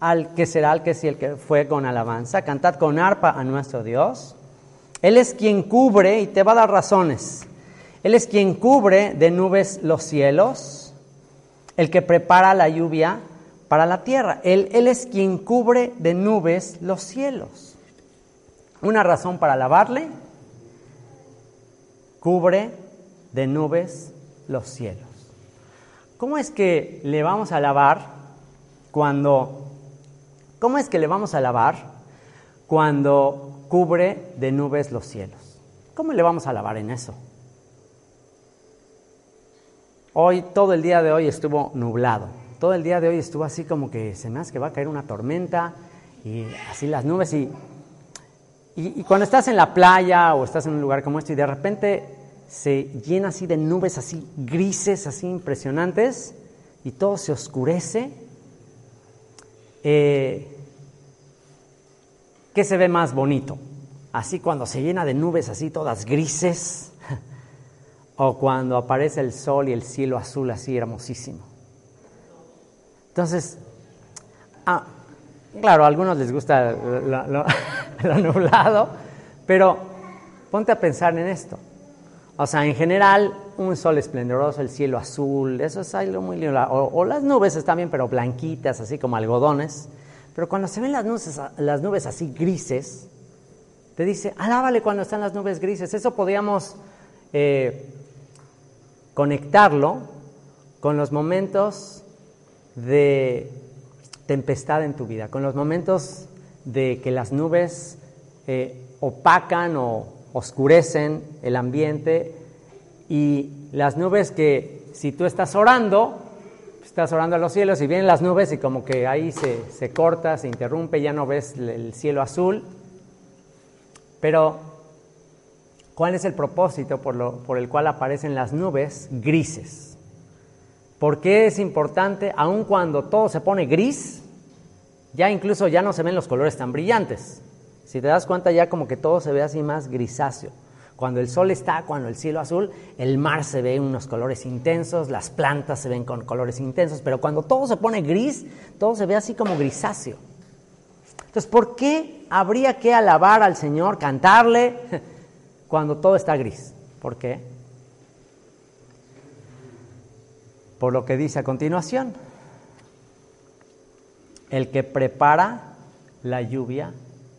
al que será, el que sí, el que fue con alabanza. Cantad con arpa a nuestro Dios. Él es quien cubre, y te va a dar razones. Él es quien cubre de nubes los cielos, el que prepara la lluvia para la tierra. Él, es quien cubre de nubes los cielos. Una razón para alabarle, cubre de nubes los cielos. ¿Cómo es que le vamos a alabar cuando ¿Cómo es que le vamos a alabar cuando cubre de nubes los cielos? ¿Cómo le vamos a alabar en eso? Hoy, todo el día de hoy estuvo nublado todo el día de hoy estuvo así como que se me hace que va a caer una tormenta y así las nubes y, y, cuando estás en la playa o estás en un lugar como este y de repente se llena así de nubes así grises, así impresionantes y todo se oscurece, eh, ¿qué se ve más bonito? Así cuando se llena de nubes así todas grises o cuando aparece el sol y el cielo azul así hermosísimo. Entonces, ah, claro, a algunos les gusta lo, nublado, pero ponte a pensar en esto. O sea, en general, un sol esplendoroso, el cielo azul, eso es algo muy lindo. O, las nubes están bien, pero blanquitas, así como algodones. Pero cuando se ven las nubes, las nubes así grises, te dice, alábale cuando están las nubes grises. Eso podríamos eh, conectarlo con los momentos de tempestad en tu vida, con los momentos de que las nubes eh, opacan o, oscurecen el ambiente y las nubes que si tú estás orando, estás orando a los cielos y vienen las nubes y como que ahí se, se corta, se interrumpe, ya no ves el cielo azul. Pero, ¿cuál es el propósito por, lo, por el cual aparecen las nubes grises? ¿Por qué es importante, aun cuando todo se pone gris, ya incluso ya no se ven los colores tan brillantes? Si te das cuenta ya como que todo se ve así más grisáceo. Cuando el sol está, cuando el cielo azul, el mar se ve unos colores intensos, las plantas se ven con colores intensos, pero cuando todo se pone gris, todo se ve así como grisáceo. Entonces, ¿por qué habría que alabar al Señor, cantarle, cuando todo está gris? ¿Por qué? Por lo que dice a continuación. El que prepara la lluvia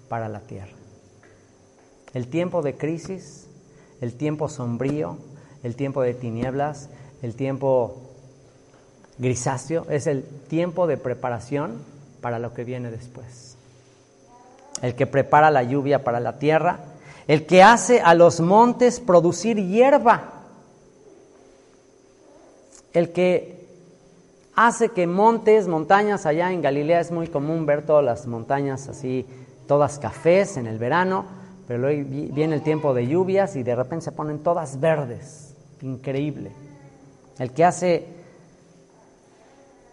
para la tierra. El tiempo de crisis, el tiempo sombrío, el tiempo de tinieblas, el tiempo grisáceo, es el tiempo de preparación para lo que viene después. El que prepara la lluvia para la tierra, el que hace a los montes producir hierba, el que hace que montes, montañas, allá en Galilea es muy común ver todas las montañas así todas cafés en el verano, pero luego viene el tiempo de lluvias y de repente se ponen todas verdes. Increíble. El que hace,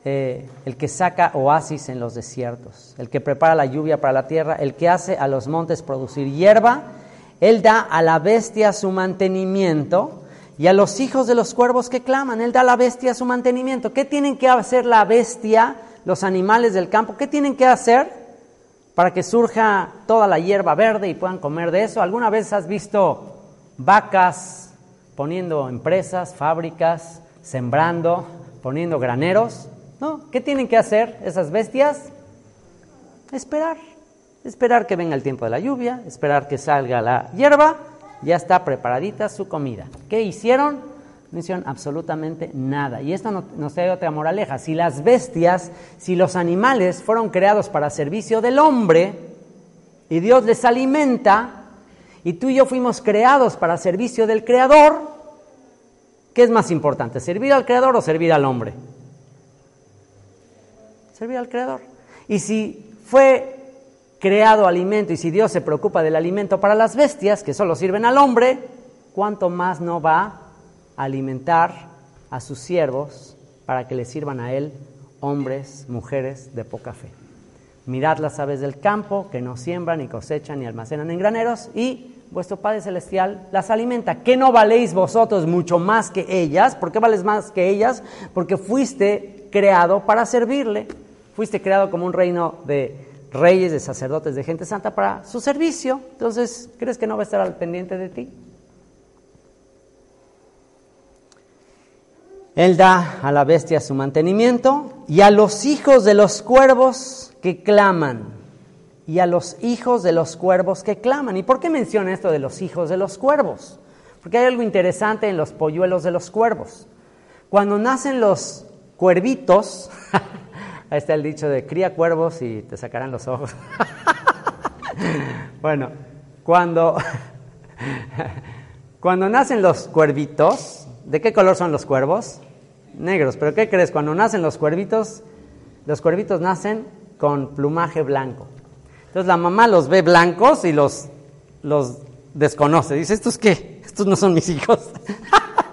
eh, el que saca oasis en los desiertos, el que prepara la lluvia para la tierra, el que hace a los montes producir hierba, él da a la bestia su mantenimiento y a los hijos de los cuervos que claman, él da a la bestia su mantenimiento. ¿Qué tienen que hacer la bestia, los animales del campo? ¿Qué tienen que hacer? para que surja toda la hierba verde y puedan comer de eso. ¿Alguna vez has visto vacas poniendo empresas, fábricas, sembrando, poniendo graneros? ¿No? ¿Qué tienen que hacer esas bestias? Esperar, esperar que venga el tiempo de la lluvia, esperar que salga la hierba, ya está preparadita su comida. ¿Qué hicieron? no hicieron absolutamente nada. Y esto nos trae otra moraleja. Si las bestias, si los animales fueron creados para servicio del hombre y Dios les alimenta, y tú y yo fuimos creados para servicio del Creador, ¿qué es más importante? ¿Servir al Creador o servir al hombre? Servir al Creador. Y si fue creado alimento y si Dios se preocupa del alimento para las bestias, que solo sirven al hombre, ¿cuánto más no va alimentar a sus siervos para que le sirvan a él hombres, mujeres de poca fe. Mirad las aves del campo que no siembran ni cosechan ni almacenan en graneros y vuestro Padre Celestial las alimenta. ¿Qué no valéis vosotros mucho más que ellas? ¿Por qué vales más que ellas? Porque fuiste creado para servirle. Fuiste creado como un reino de reyes, de sacerdotes, de gente santa para su servicio. Entonces, ¿crees que no va a estar al pendiente de ti? Él da a la bestia su mantenimiento y a los hijos de los cuervos que claman. Y a los hijos de los cuervos que claman. ¿Y por qué menciona esto de los hijos de los cuervos? Porque hay algo interesante en los polluelos de los cuervos. Cuando nacen los cuervitos, ahí está el dicho de cría cuervos y te sacarán los ojos. bueno, cuando, cuando nacen los cuervitos, ¿De qué color son los cuervos? Negros. ¿Pero qué crees? Cuando nacen los cuervitos, los cuervitos nacen con plumaje blanco. Entonces la mamá los ve blancos y los, los desconoce. Dice, ¿estos qué? Estos no son mis hijos.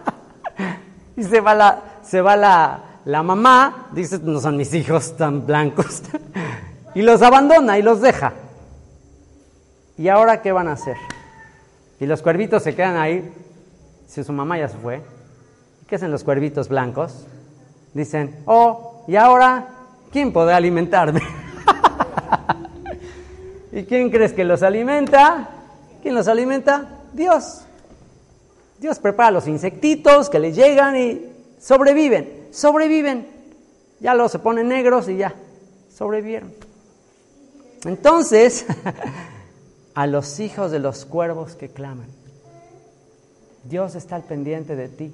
y se va la, se va la, la mamá, dice, no son mis hijos tan blancos. y los abandona y los deja. ¿Y ahora qué van a hacer? Y los cuervitos se quedan ahí. Si su mamá ya se fue, ¿Qué hacen los cuervitos blancos? Dicen, oh, ¿y ahora quién podrá alimentarme? ¿Y quién crees que los alimenta? ¿Quién los alimenta? Dios. Dios prepara los insectitos que les llegan y sobreviven, sobreviven. Ya los se ponen negros y ya, sobrevivieron. Entonces, a los hijos de los cuervos que claman, Dios está al pendiente de ti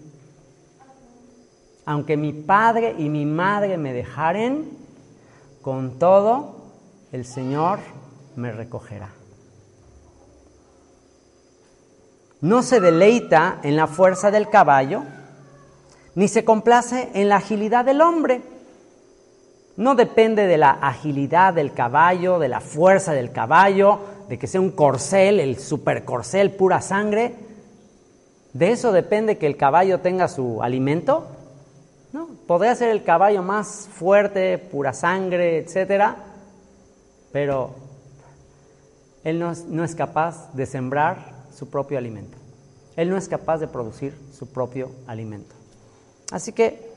aunque mi padre y mi madre me dejaren, con todo el Señor me recogerá. no se deleita en la fuerza del caballo, ni se complace en la agilidad del hombre. No depende de la agilidad del caballo, de la fuerza del caballo, de que sea un corcel, el super corcel, pura sangre. ¿De eso depende que el caballo tenga su alimento? No, podría ser el caballo más fuerte, pura sangre, etcétera, pero él no es, no es capaz de sembrar su propio alimento. Él no es capaz de producir su propio alimento. Así que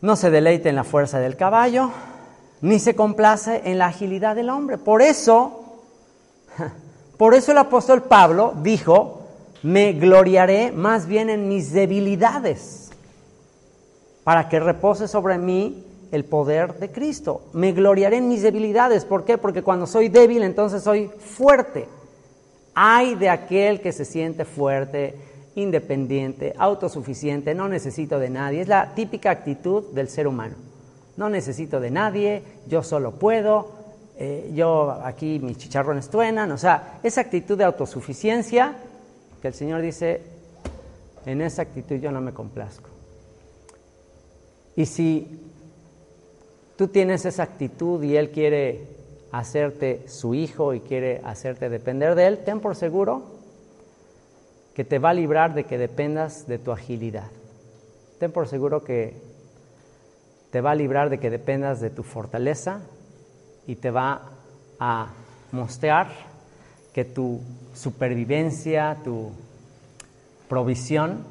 no se deleite en la fuerza del caballo, ni se complace en la agilidad del hombre. Por eso, por eso el apóstol Pablo dijo, me gloriaré más bien en mis debilidades, para que repose sobre mí el poder de Cristo. Me gloriaré en mis debilidades. ¿Por qué? Porque cuando soy débil, entonces soy fuerte. Hay de aquel que se siente fuerte, independiente, autosuficiente, no necesito de nadie. Es la típica actitud del ser humano. No necesito de nadie, yo solo puedo, eh, yo aquí mis chicharrones truenan. O sea, esa actitud de autosuficiencia que el Señor dice, en esa actitud yo no me complazco. Y si tú tienes esa actitud y Él quiere hacerte su hijo y quiere hacerte depender de Él, ten por seguro que te va a librar de que dependas de tu agilidad. Ten por seguro que te va a librar de que dependas de tu fortaleza y te va a mostrar que tu supervivencia, tu provisión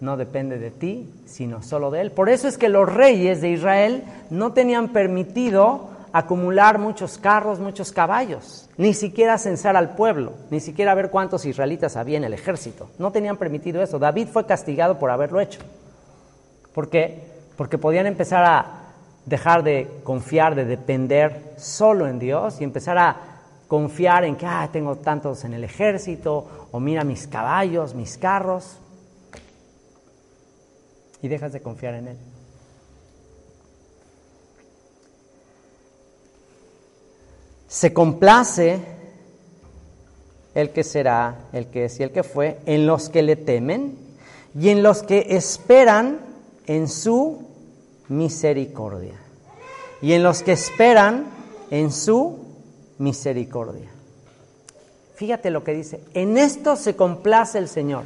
no depende de ti, sino solo de Él. Por eso es que los reyes de Israel no tenían permitido acumular muchos carros, muchos caballos, ni siquiera censar al pueblo, ni siquiera ver cuántos israelitas había en el ejército. No tenían permitido eso. David fue castigado por haberlo hecho. ¿Por qué? Porque podían empezar a dejar de confiar, de depender solo en Dios y empezar a confiar en que ah, tengo tantos en el ejército, o mira mis caballos, mis carros, y dejas de confiar en Él. Se complace el que será, el que es y el que fue, en los que le temen y en los que esperan en su misericordia. Y en los que esperan en su misericordia. Fíjate lo que dice, en esto se complace el Señor,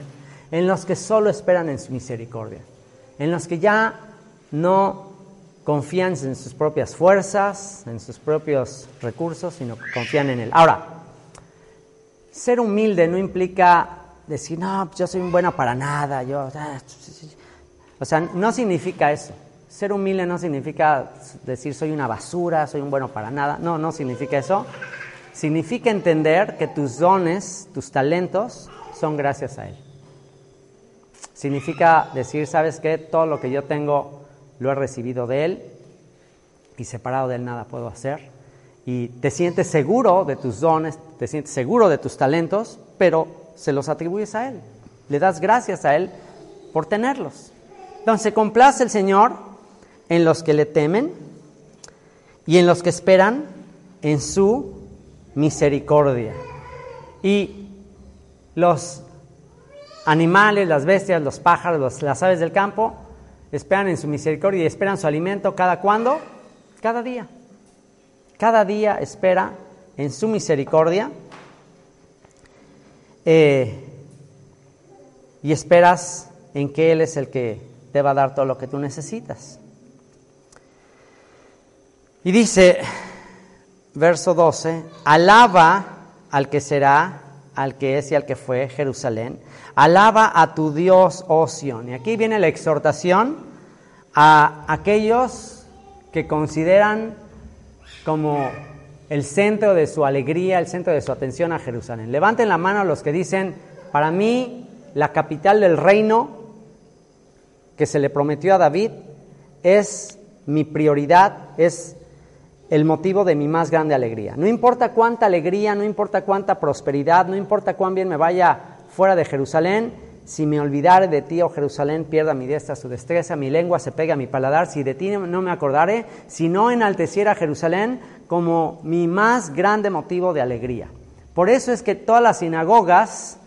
en los que solo esperan en su misericordia, en los que ya no confían en sus propias fuerzas, en sus propios recursos, sino que confían en Él. Ahora, ser humilde no implica decir, no, yo soy bueno para nada, yo... Ah, o sea, no significa eso. Ser humilde no significa decir soy una basura, soy un bueno para nada. No, no significa eso. Significa entender que tus dones, tus talentos, son gracias a Él. Significa decir, ¿sabes qué? Todo lo que yo tengo lo he recibido de Él y separado de Él nada puedo hacer. Y te sientes seguro de tus dones, te sientes seguro de tus talentos, pero se los atribuyes a Él. Le das gracias a Él por tenerlos. Entonces, complace el Señor en los que le temen y en los que esperan en su misericordia. Y los animales, las bestias, los pájaros, las aves del campo, esperan en su misericordia y esperan su alimento cada cuándo? Cada día. Cada día espera en su misericordia eh, y esperas en que Él es el que te va a dar todo lo que tú necesitas. Y dice, verso 12, alaba al que será, al que es y al que fue Jerusalén, Alaba a tu Dios, oh. Y aquí viene la exhortación a aquellos que consideran como el centro de su alegría, el centro de su atención a Jerusalén. Levanten la mano los que dicen, para mí la capital del reino que se le prometió a David es mi prioridad, es el motivo de mi más grande alegría. No importa cuánta alegría, no importa cuánta prosperidad, no importa cuán bien me vaya fuera de Jerusalén, si me olvidare de ti, oh Jerusalén, pierda mi diestra su destreza, mi lengua se pega a mi paladar, si de ti no me acordare, si no enalteciera Jerusalén como mi más grande motivo de alegría. Por eso es que todas las sinagogas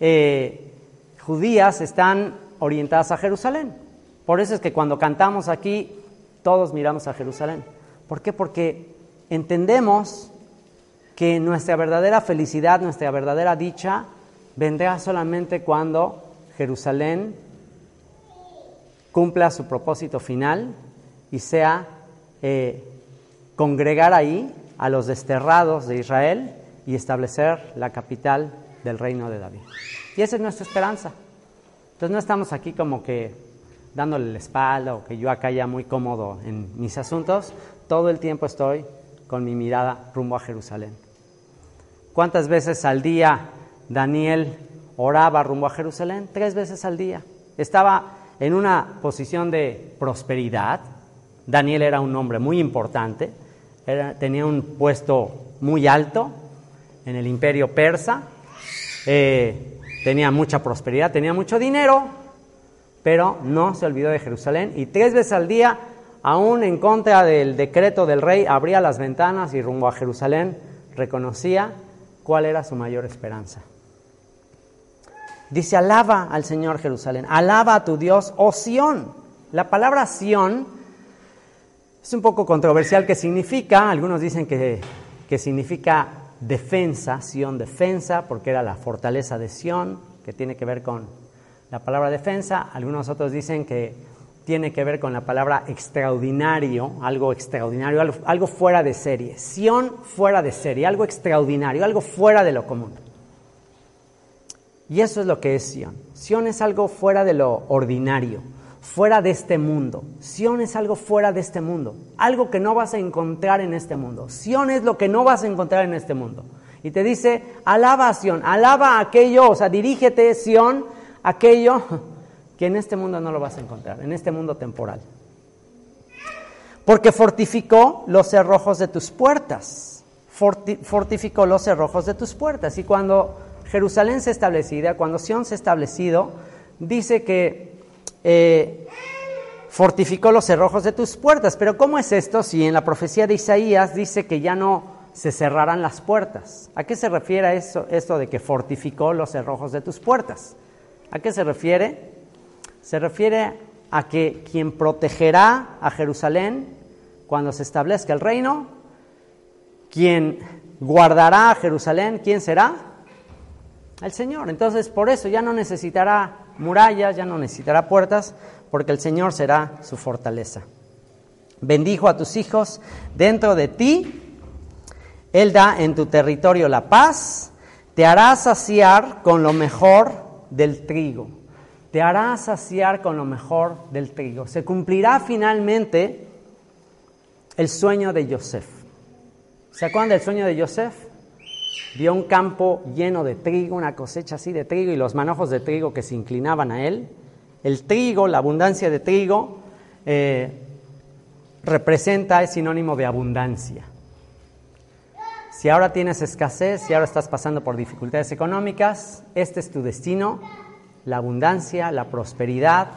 eh, judías están orientadas a Jerusalén. Por eso es que cuando cantamos aquí, todos miramos a Jerusalén. ¿Por qué? Porque entendemos que nuestra verdadera felicidad, nuestra verdadera dicha, vendrá solamente cuando Jerusalén cumpla su propósito final y sea eh, congregar ahí a los desterrados de Israel y establecer la capital del reino de David. Y esa es nuestra esperanza. Entonces no estamos aquí como que dándole la espalda o que yo acá ya muy cómodo en mis asuntos. Todo el tiempo estoy con mi mirada rumbo a Jerusalén. ¿Cuántas veces al día Daniel oraba rumbo a Jerusalén? Tres veces al día. Estaba en una posición de prosperidad. Daniel era un hombre muy importante, tenía un puesto muy alto en el imperio persa, eh, tenía mucha prosperidad, tenía mucho dinero, pero no se olvidó de Jerusalén y tres veces al día, aún en contra del decreto del rey, abría las ventanas y rumbo a Jerusalén reconocía cuál era su mayor esperanza. Dice, alaba al Señor Jerusalén, alaba a tu Dios, oh Sión. La palabra Sión es un poco controversial qué significa, algunos dicen que, que significa defensa, Sión defensa, porque era la fortaleza de Sión, que tiene que ver con la palabra defensa, algunos otros dicen que tiene que ver con la palabra extraordinario, algo extraordinario, algo, algo fuera de serie, Sión fuera de serie, algo extraordinario, algo fuera de lo común. Y eso es lo que es Sion. Sion es algo fuera de lo ordinario, fuera de este mundo. Sion es algo fuera de este mundo, algo que no vas a encontrar en este mundo. Sion es lo que no vas a encontrar en este mundo. Y te dice, alaba a Sion, alaba aquello, o sea, dirígete, Sion, aquello que en este mundo no lo vas a encontrar, en este mundo temporal. Porque fortificó los cerrojos de tus puertas. fortificó los cerrojos de tus puertas. Y cuando Jerusalén se establecida, cuando Sión se establecido, dice que eh, fortificó los cerrojos de tus puertas. Pero ¿cómo es esto si en la profecía de Isaías dice que ya no se cerrarán las puertas? ¿A qué se refiere eso, esto de que fortificó los cerrojos de tus puertas? ¿A qué se refiere? Se refiere a que quien protegerá a Jerusalén cuando se establezca el reino, quien guardará a Jerusalén, ¿quién será? El Señor. Entonces, por eso ya no necesitará murallas, ya no necesitará puertas, porque el Señor será su fortaleza. Bendijo a tus hijos dentro de ti, Él da en tu territorio la paz, te hará saciar con lo mejor del trigo, te hará saciar con lo mejor del trigo. Se cumplirá finalmente el sueño de Joseph. ¿Se acuerdan del sueño de Joseph? Vio un campo lleno de trigo, una cosecha así de trigo y los manojos de trigo que se inclinaban a él. El trigo, la abundancia de trigo, eh, representa, es sinónimo de abundancia. Si ahora tienes escasez, si ahora estás pasando por dificultades económicas, este es tu destino, la abundancia, la prosperidad.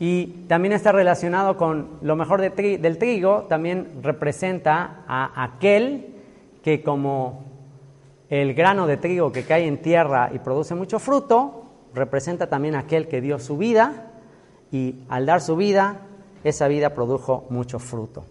Y también está relacionado con lo mejor del trigo, también representa a aquel que como el grano de trigo que cae en tierra y produce mucho fruto representa también aquel que dio su vida y al dar su vida, esa vida produjo mucho fruto.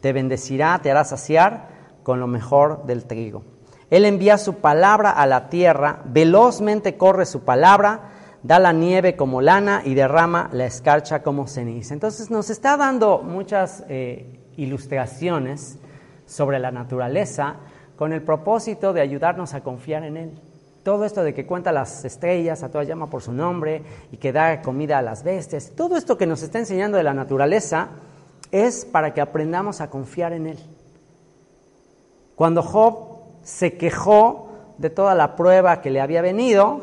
Te bendecirá, te hará saciar con lo mejor del trigo. Él envía su palabra a la tierra, velozmente corre su palabra, da la nieve como lana y derrama la escarcha como ceniza. Entonces nos está dando muchas eh, ilustraciones sobre la naturaleza con el propósito de ayudarnos a confiar en Él. Todo esto de que cuenta las estrellas, a todas llama por su nombre y que da comida a las bestias, todo esto que nos está enseñando de la naturaleza es para que aprendamos a confiar en Él. Cuando Job se quejó de toda la prueba que le había venido,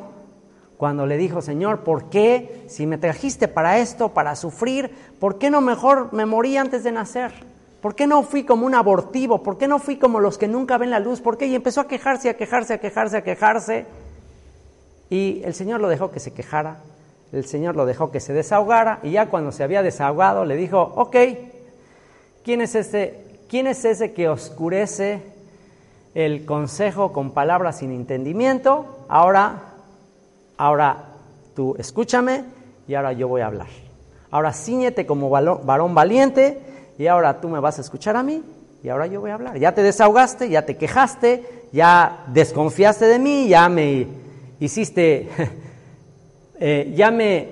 cuando le dijo, Señor, ¿por qué si me trajiste para esto, para sufrir, por qué no mejor me morí antes de nacer? ¿Por qué no fui como un abortivo? ¿Por qué no fui como los que nunca ven la luz? ¿Por qué? Y empezó a quejarse, a quejarse, a quejarse, a quejarse. Y el Señor lo dejó que se quejara, el Señor lo dejó que se desahogara, y ya cuando se había desahogado le dijo, ok, ¿quién es ese, quién es ese que oscurece el consejo con palabras sin entendimiento? Ahora ahora tú escúchame y ahora yo voy a hablar. Ahora ciñete como varón valiente y ahora tú me vas a escuchar a mí y ahora yo voy a hablar. Ya te desahogaste, ya te quejaste, ya desconfiaste de mí, ya me hiciste, eh, ya me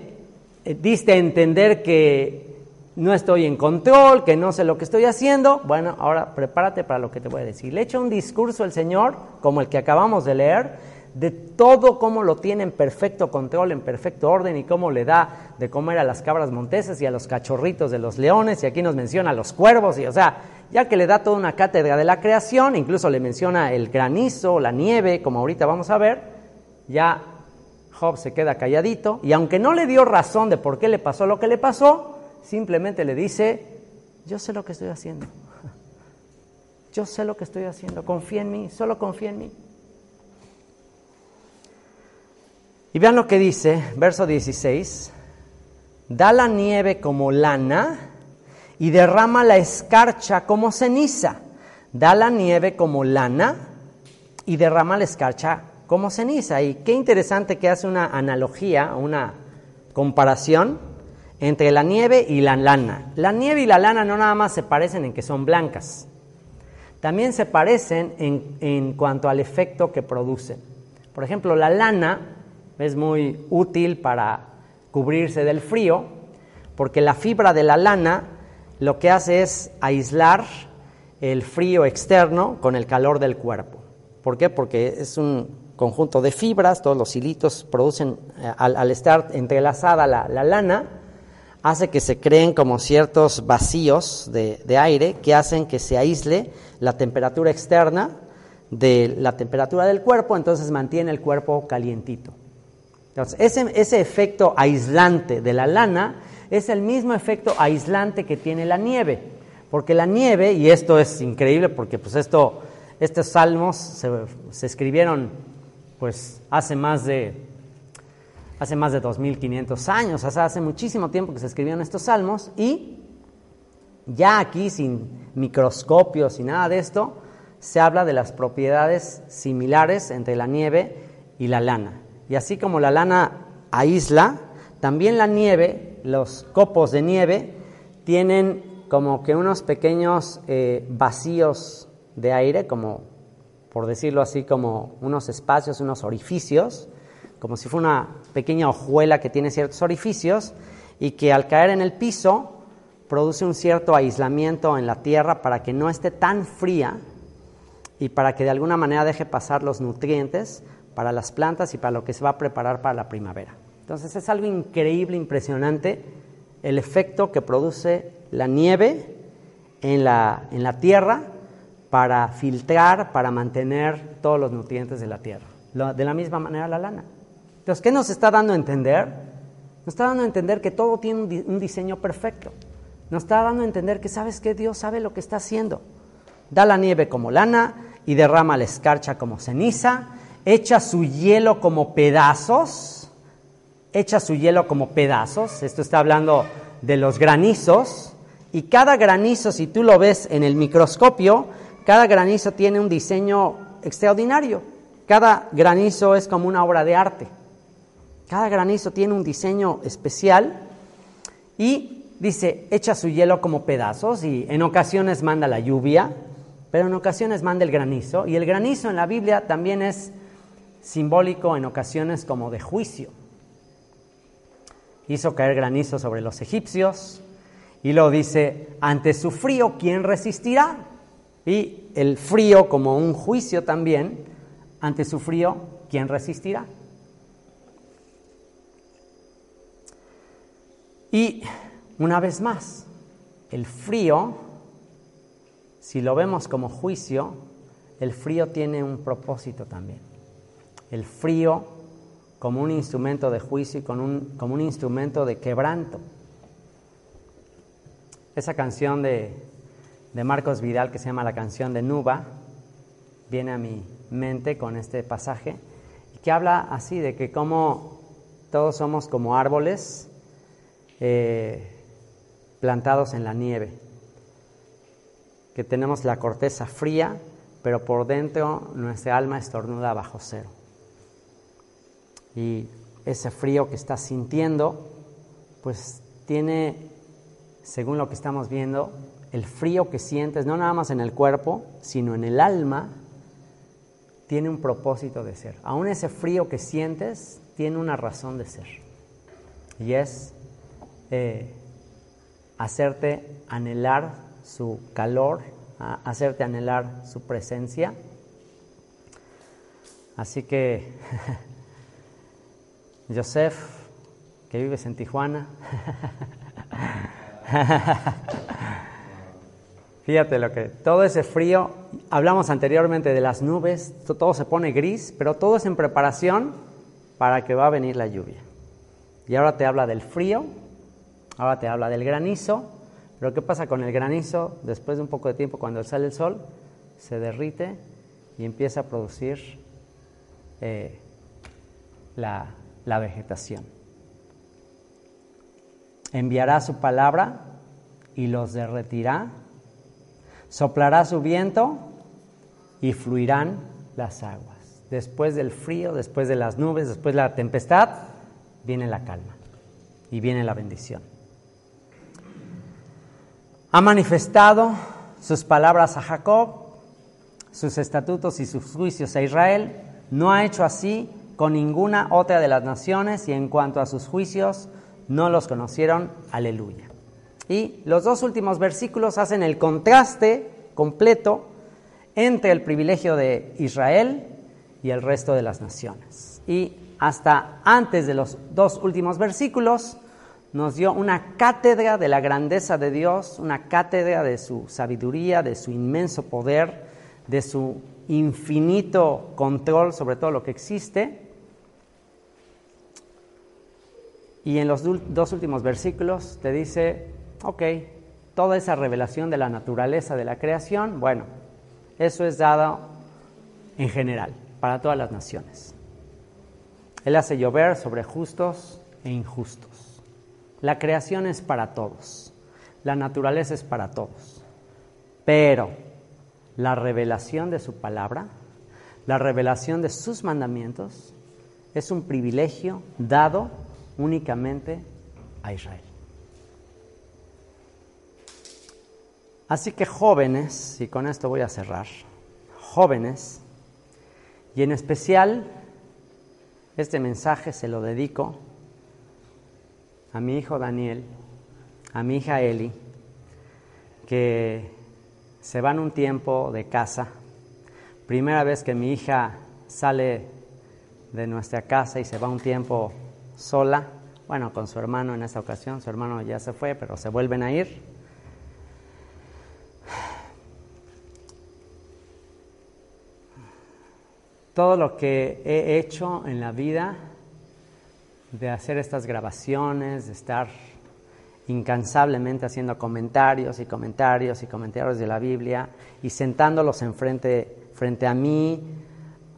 diste a entender que no estoy en control, que no sé lo que estoy haciendo. Bueno, ahora prepárate para lo que te voy a decir. Le echa un discurso el Señor, como el que acabamos de leer, de todo cómo lo tiene en perfecto control, en perfecto orden y cómo le da de comer a las cabras monteses y a los cachorritos de los leones, y aquí nos menciona a los cuervos, y o sea, ya que le da toda una cátedra de la creación, incluso le menciona el granizo, la nieve, como ahorita vamos a ver, ya Job se queda calladito, y aunque no le dio razón de por qué le pasó lo que le pasó, simplemente le dice, yo sé lo que estoy haciendo. Yo sé lo que estoy haciendo, confía en mí, solo confía en mí. Y vean lo que dice, verso 16, da la nieve como lana y derrama la escarcha como ceniza. Da la nieve como lana y derrama la escarcha como ceniza. Y qué interesante que hace una analogía, una comparación entre la nieve y la lana. La nieve y la lana no nada más se parecen en que son blancas, también se parecen en, cuanto al efecto que producen. Por ejemplo, la lana es muy útil para cubrirse del frío, porque la fibra de la lana lo que hace es aislar el frío externo con el calor del cuerpo. ¿Por qué? Porque es un conjunto de fibras, todos los hilitos producen, eh, al, estar entrelazada la lana, hace que se creen como ciertos vacíos de, aire que hacen que se aísle la temperatura externa de la temperatura del cuerpo, entonces mantiene el cuerpo calientito. Entonces, ese, efecto aislante de la lana es el mismo efecto aislante que tiene la nieve, porque la nieve, y esto es increíble porque pues esto, estos salmos se, escribieron pues hace más de hace más de 2500 años, hace muchísimo tiempo que se escribieron estos salmos y ya aquí sin microscopios y nada de esto, se habla de las propiedades similares entre la nieve y la lana. Y así como la lana aísla, también la nieve, los copos de nieve, tienen como que unos pequeños eh, vacíos de aire, como por decirlo así, como unos espacios, unos orificios, como si fuera una pequeña hojuela que tiene ciertos orificios y que al caer en el piso produce un cierto aislamiento en la tierra para que no esté tan fría y para que de alguna manera deje pasar los nutrientes para las plantas y para lo que se va a preparar para la primavera. Entonces es algo increíble, impresionante, el efecto que produce la nieve en la, en la tierra para filtrar, para mantener todos los nutrientes de la tierra. De la misma manera la lana. Entonces, ¿qué nos está dando a entender? Nos está dando a entender que todo tiene un diseño perfecto. Nos está dando a entender que sabes que Dios sabe lo que está haciendo. Da la nieve como lana y derrama la escarcha como ceniza, echa su hielo como pedazos, echa su hielo como pedazos, esto está hablando de los granizos, y cada granizo, si tú lo ves en el microscopio, cada granizo tiene un diseño extraordinario. Cada granizo es como una obra de arte. Cada granizo tiene un diseño especial y dice, echa su hielo como pedazos y en ocasiones manda la lluvia, pero en ocasiones manda el granizo. Y el granizo en la Biblia también es simbólico en ocasiones como de juicio. Hizo caer granizo sobre los egipcios y luego dice, ante su frío, ¿quién resistirá? Y el frío como un juicio también, ante su frío, ¿quién resistirá? Y una vez más, el frío, si lo vemos como juicio, el frío tiene un propósito también. El frío como un instrumento de juicio y como un instrumento de quebranto. Esa canción de, de Marcos Vidal que se llama la canción de Nuba viene a mi mente con este pasaje que habla así de que como todos somos como árboles eh, plantados en la nieve, que tenemos la corteza fría, pero por dentro nuestra alma estornuda bajo cero. Y ese frío que estás sintiendo, pues tiene, según lo que estamos viendo, el frío que sientes, no nada más en el cuerpo, sino en el alma, tiene un propósito de ser. Aún ese frío que sientes tiene una razón de ser. Y es eh, hacerte anhelar su calor, hacerte anhelar su presencia. Así que, Joseph, que vives en Tijuana, fíjate lo que, todo ese frío, hablamos anteriormente de las nubes, todo se pone gris, pero todo es en preparación para que va a venir la lluvia. Y ahora te habla del frío, ahora te habla del granizo, pero ¿qué pasa con el granizo? Después de un poco de tiempo, cuando sale el sol, se derrite y empieza a producir eh, la, la vegetación. Enviará su palabra y los derretirá, soplará su viento y fluirán las aguas. Después del frío, después de las nubes, después de la tempestad, viene la calma y viene la bendición. Ha manifestado sus palabras a Jacob, sus estatutos y sus juicios a Israel. No ha hecho así con ninguna otra de las naciones y en cuanto a sus juicios no los conocieron. Aleluya. Y los dos últimos versículos hacen el contraste completo entre el privilegio de Israel y el resto de las naciones. Y hasta antes de los dos últimos versículos, nos dio una cátedra de la grandeza de Dios, una cátedra de su sabiduría, de su inmenso poder, de su infinito control sobre todo lo que existe. Y en los dos últimos versículos te dice, ok, toda esa revelación de la naturaleza de la creación, bueno, eso es dado en general para todas las naciones. Él hace llover sobre justos e injustos. La creación es para todos, la naturaleza es para todos, pero la revelación de su palabra, la revelación de sus mandamientos, es un privilegio dado únicamente a Israel. Así que jóvenes, y con esto voy a cerrar, jóvenes, y en especial este mensaje se lo dedico a mi hijo Daniel, a mi hija Eli, que se van un tiempo de casa. Primera vez que mi hija sale de nuestra casa y se va un tiempo sola, bueno, con su hermano en esta ocasión, su hermano ya se fue, pero se vuelven a ir. Todo lo que he hecho en la vida de hacer estas grabaciones, de estar incansablemente haciendo comentarios y comentarios y comentarios de la Biblia y sentándolos enfrente frente a mí,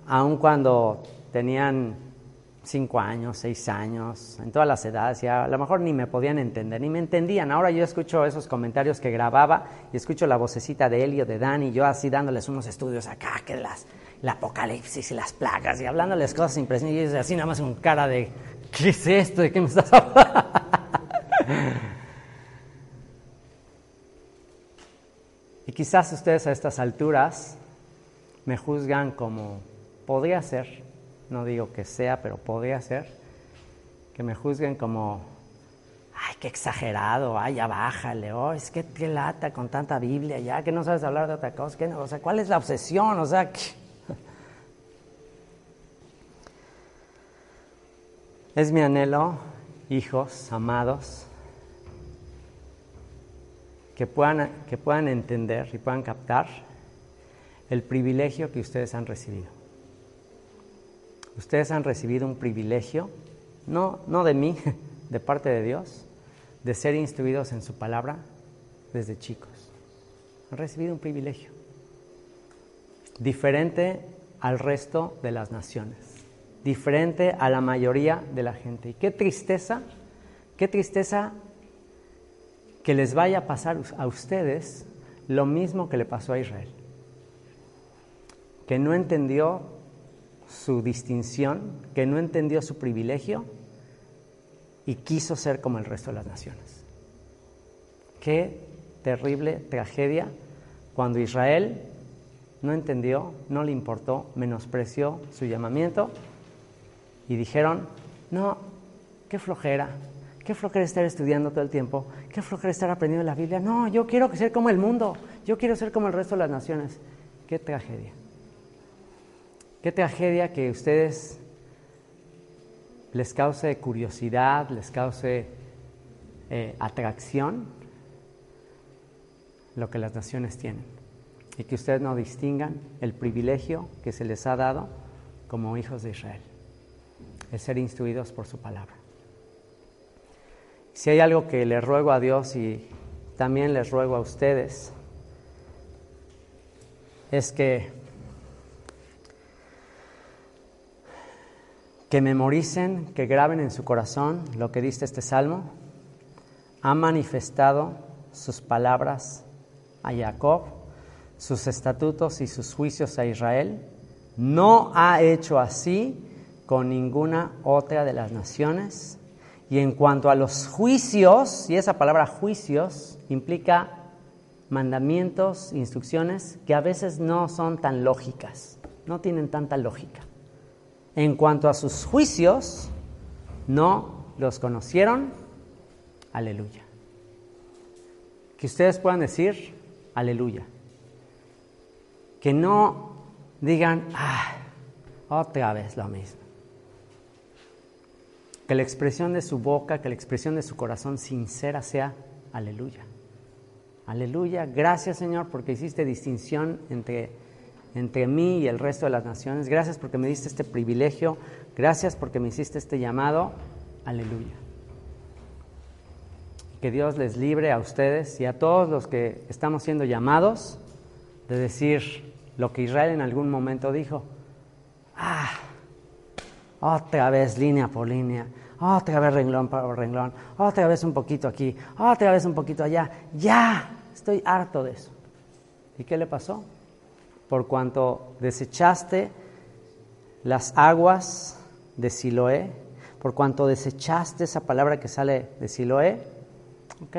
aun cuando tenían cinco años, seis años, en todas las edades, y a lo mejor ni me podían entender, ni me entendían. Ahora yo escucho esos comentarios que grababa y escucho la vocecita de Elio, de Dani, yo así dándoles unos estudios acá, que las, el apocalipsis y las plagas, y hablándoles cosas impresionantes, y así nada más con cara de ¿qué es esto? ¿De qué me estás hablando? y quizás ustedes a estas alturas me juzgan como podría ser, no digo que sea, pero podría ser, que me juzguen como, ay, qué exagerado, ay, ya bájale, oh, es que qué lata con tanta Biblia, ya que no sabes hablar de otra cosa, que no, o sea, ¿cuál es la obsesión? O sea, Es mi anhelo, hijos amados, que puedan, que puedan entender y puedan captar el privilegio que ustedes han recibido. Ustedes han recibido un privilegio, no, no de mí, de parte de Dios, de ser instruidos en su palabra desde chicos. Han recibido un privilegio diferente al resto de las naciones diferente a la mayoría de la gente. Y qué tristeza, qué tristeza que les vaya a pasar a ustedes lo mismo que le pasó a Israel, que no entendió su distinción, que no entendió su privilegio y quiso ser como el resto de las naciones. Qué terrible tragedia cuando Israel no entendió, no le importó, menospreció su llamamiento y dijeron, no, qué flojera, qué flojera estar estudiando todo el tiempo, qué flojera estar aprendiendo la Biblia, no, yo quiero ser como el mundo, yo quiero ser como el resto de las naciones. Qué tragedia. Qué tragedia que ustedes les cause curiosidad, les cause eh, atracción lo que las naciones tienen y que ustedes no distingan el privilegio que se les ha dado como hijos de Israel, el ser instruidos por su palabra. Si hay algo que les ruego a Dios y también les ruego a ustedes, es que que memoricen, que graben en su corazón lo que dice este salmo. Ha manifestado sus palabras a Jacob, sus estatutos y sus juicios a Israel. No ha hecho así con ninguna otra de las naciones. Y en cuanto a los juicios, y esa palabra juicios implica mandamientos, instrucciones que a veces no son tan lógicas, no tienen tanta lógica. En cuanto a sus juicios, no los conocieron. Aleluya. Que ustedes puedan decir, aleluya. Que no digan, ah, otra vez lo mismo. Que la expresión de su boca, que la expresión de su corazón sincera sea, aleluya. Aleluya. Gracias Señor porque hiciste distinción entre entre mí y el resto de las naciones. Gracias porque me diste este privilegio. Gracias porque me hiciste este llamado. Aleluya. Que Dios les libre a ustedes y a todos los que estamos siendo llamados de decir lo que Israel en algún momento dijo. Ah, otra vez línea por línea, otra vez renglón por renglón, otra vez un poquito aquí, otra vez un poquito allá. Ya, estoy harto de eso. ¿Y qué le pasó? Por cuanto desechaste las aguas de Siloé, por cuanto desechaste esa palabra que sale de Siloé, ok.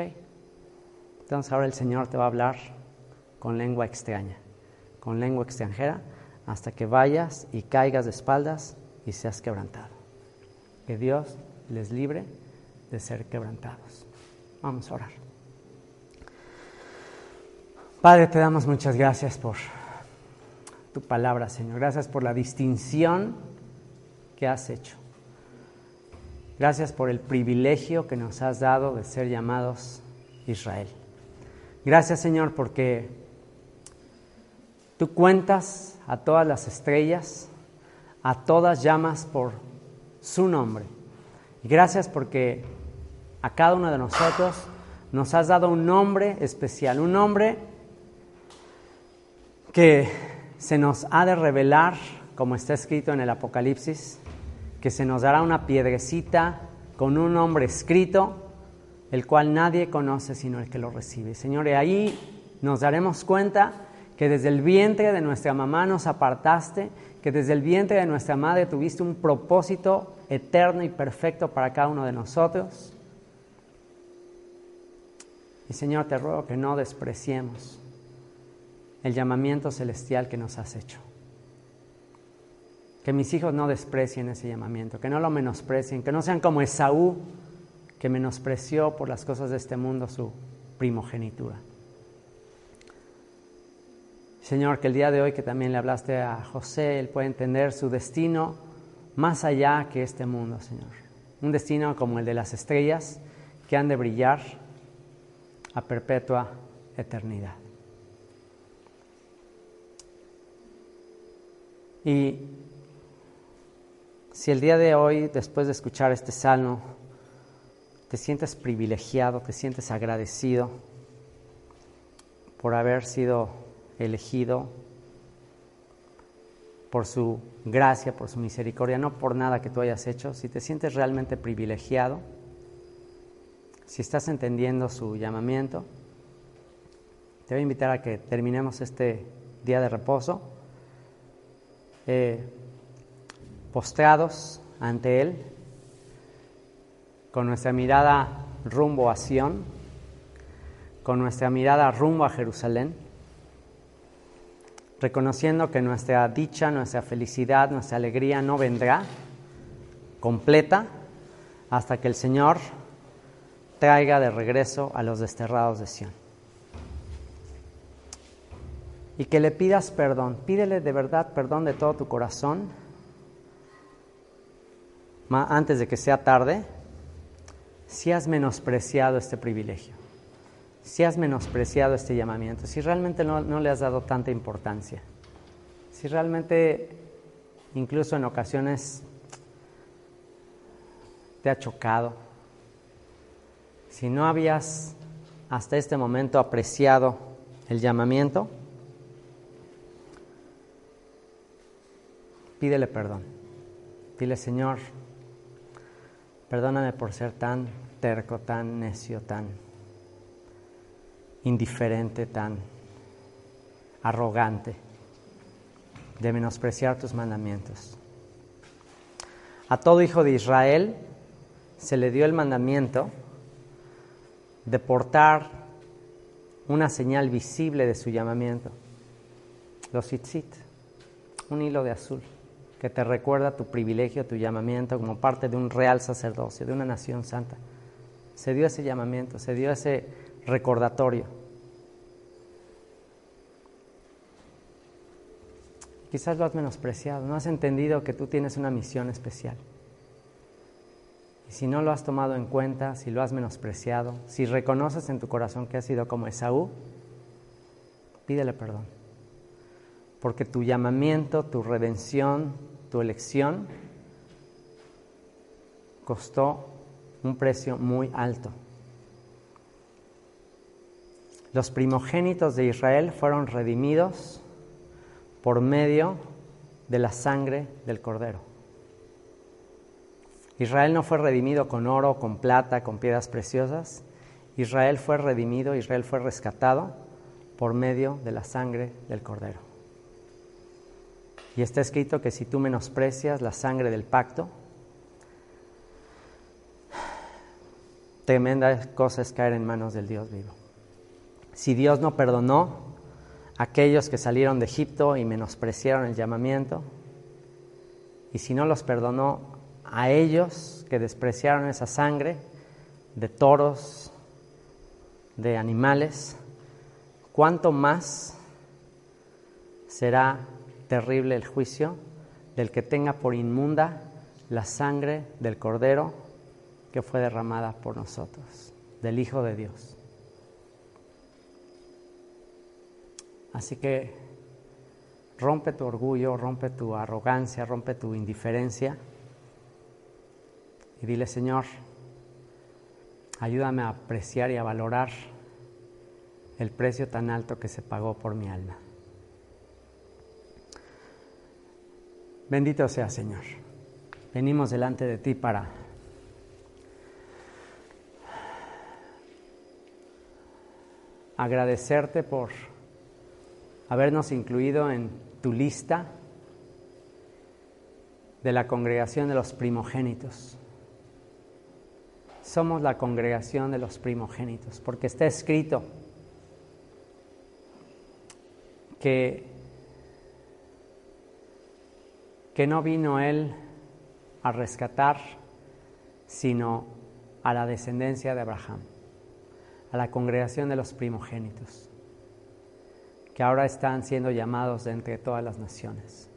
Entonces ahora el Señor te va a hablar con lengua extraña, con lengua extranjera, hasta que vayas y caigas de espaldas y seas quebrantado. Que Dios les libre de ser quebrantados. Vamos a orar. Padre, te damos muchas gracias por tu palabra, Señor. Gracias por la distinción que has hecho. Gracias por el privilegio que nos has dado de ser llamados Israel. Gracias, Señor, porque tú cuentas a todas las estrellas, a todas llamas por su nombre. Y gracias porque a cada uno de nosotros nos has dado un nombre especial, un nombre que se nos ha de revelar, como está escrito en el Apocalipsis, que se nos dará una piedrecita con un nombre escrito, el cual nadie conoce sino el que lo recibe. Señor, y ahí nos daremos cuenta que desde el vientre de nuestra mamá nos apartaste, que desde el vientre de nuestra madre tuviste un propósito eterno y perfecto para cada uno de nosotros. Y Señor, te ruego que no despreciemos el llamamiento celestial que nos has hecho. Que mis hijos no desprecien ese llamamiento, que no lo menosprecien, que no sean como Esaú, que menospreció por las cosas de este mundo su primogenitura. Señor, que el día de hoy que también le hablaste a José, él puede entender su destino más allá que este mundo, Señor. Un destino como el de las estrellas que han de brillar a perpetua eternidad. Y si el día de hoy, después de escuchar este salmo, te sientes privilegiado, te sientes agradecido por haber sido elegido, por su gracia, por su misericordia, no por nada que tú hayas hecho, si te sientes realmente privilegiado, si estás entendiendo su llamamiento, te voy a invitar a que terminemos este día de reposo eh, postrados ante Él, con nuestra mirada rumbo a Sión, con nuestra mirada rumbo a Jerusalén, reconociendo que nuestra dicha, nuestra felicidad, nuestra alegría no vendrá completa hasta que el Señor traiga de regreso a los desterrados de Sión. Y que le pidas perdón, pídele de verdad perdón de todo tu corazón antes de que sea tarde, si has menospreciado este privilegio, si has menospreciado este llamamiento, si realmente no, no le has dado tanta importancia, si realmente incluso en ocasiones te ha chocado, si no habías hasta este momento apreciado el llamamiento, pídele perdón. Dile, Señor, Perdóname por ser tan terco, tan necio, tan indiferente, tan arrogante, de menospreciar tus mandamientos. A todo hijo de Israel se le dio el mandamiento de portar una señal visible de su llamamiento, los tzitzit, un hilo de azul que te recuerda tu privilegio, tu llamamiento como parte de un real sacerdocio, de una nación santa. Se dio ese llamamiento, se dio ese recordatorio. Quizás lo has menospreciado, no has entendido que tú tienes una misión especial. Y si no lo has tomado en cuenta, si lo has menospreciado, si reconoces en tu corazón que has sido como Esaú, pídele perdón. Porque tu llamamiento, tu redención, tu elección costó un precio muy alto. Los primogénitos de Israel fueron redimidos por medio de la sangre del cordero. Israel no fue redimido con oro, con plata, con piedras preciosas. Israel fue redimido, Israel fue rescatado por medio de la sangre del cordero. Y está escrito que si tú menosprecias la sangre del pacto, tremenda cosa es caer en manos del Dios vivo. Si Dios no perdonó a aquellos que salieron de Egipto y menospreciaron el llamamiento, y si no los perdonó a ellos que despreciaron esa sangre de toros, de animales, ¿cuánto más será terrible el juicio del que tenga por inmunda la sangre del cordero que fue derramada por nosotros, del Hijo de Dios. Así que rompe tu orgullo, rompe tu arrogancia, rompe tu indiferencia y dile, Señor, ayúdame a apreciar y a valorar el precio tan alto que se pagó por mi alma. Bendito sea Señor. Venimos delante de ti para agradecerte por habernos incluido en tu lista de la congregación de los primogénitos. Somos la congregación de los primogénitos, porque está escrito que que no vino Él a rescatar, sino a la descendencia de Abraham, a la congregación de los primogénitos, que ahora están siendo llamados de entre todas las naciones.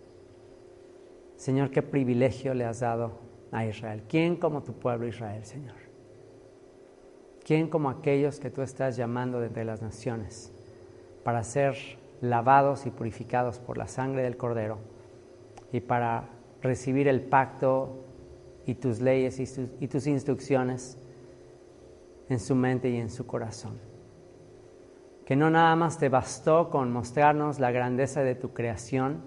Señor, qué privilegio le has dado a Israel. ¿Quién como tu pueblo Israel, Señor? ¿Quién como aquellos que tú estás llamando de entre las naciones para ser lavados y purificados por la sangre del Cordero? Y para recibir el pacto y tus leyes y, tus instrucciones en su mente y en su corazón. Que no nada más te bastó con mostrarnos la grandeza de tu creación,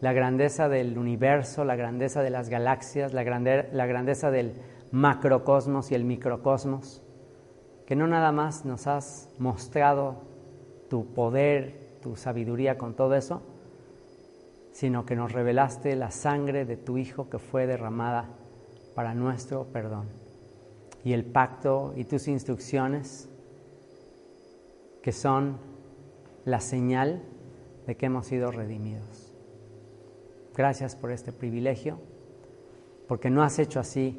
la grandeza del universo, la grandeza de las galaxias, la, grandeza del macrocosmos y el microcosmos, que no nada más nos has mostrado tu poder, tu sabiduría con todo eso, sino que nos revelaste la sangre de tu Hijo que fue derramada para nuestro perdón. y el pacto y tus instrucciones que son la señal de que hemos sido redimidos. Gracias por este privilegio, porque no has hecho así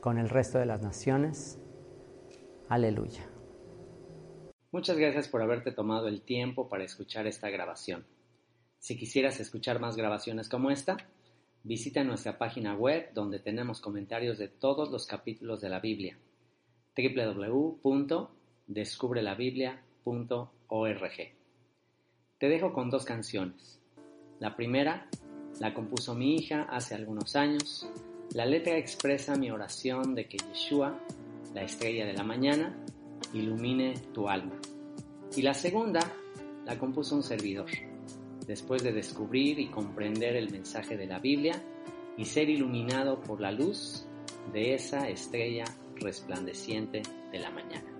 con el resto de las naciones. Aleluya. Muchas gracias por haberte tomado el tiempo para escuchar esta grabación. Si quisieras escuchar más grabaciones como esta, visita nuestra página web donde tenemos comentarios de todos los capítulos de la Biblia www.descubrelabiblia.org. Te dejo con dos canciones. La primera la compuso mi hija hace algunos años. La letra expresa mi oración de que Yeshua, la estrella de la mañana, ilumine tu alma. Y la segunda la compuso un servidor, después de descubrir y comprender el mensaje de la Biblia y ser iluminado por la luz de esa estrella resplandeciente de la mañana.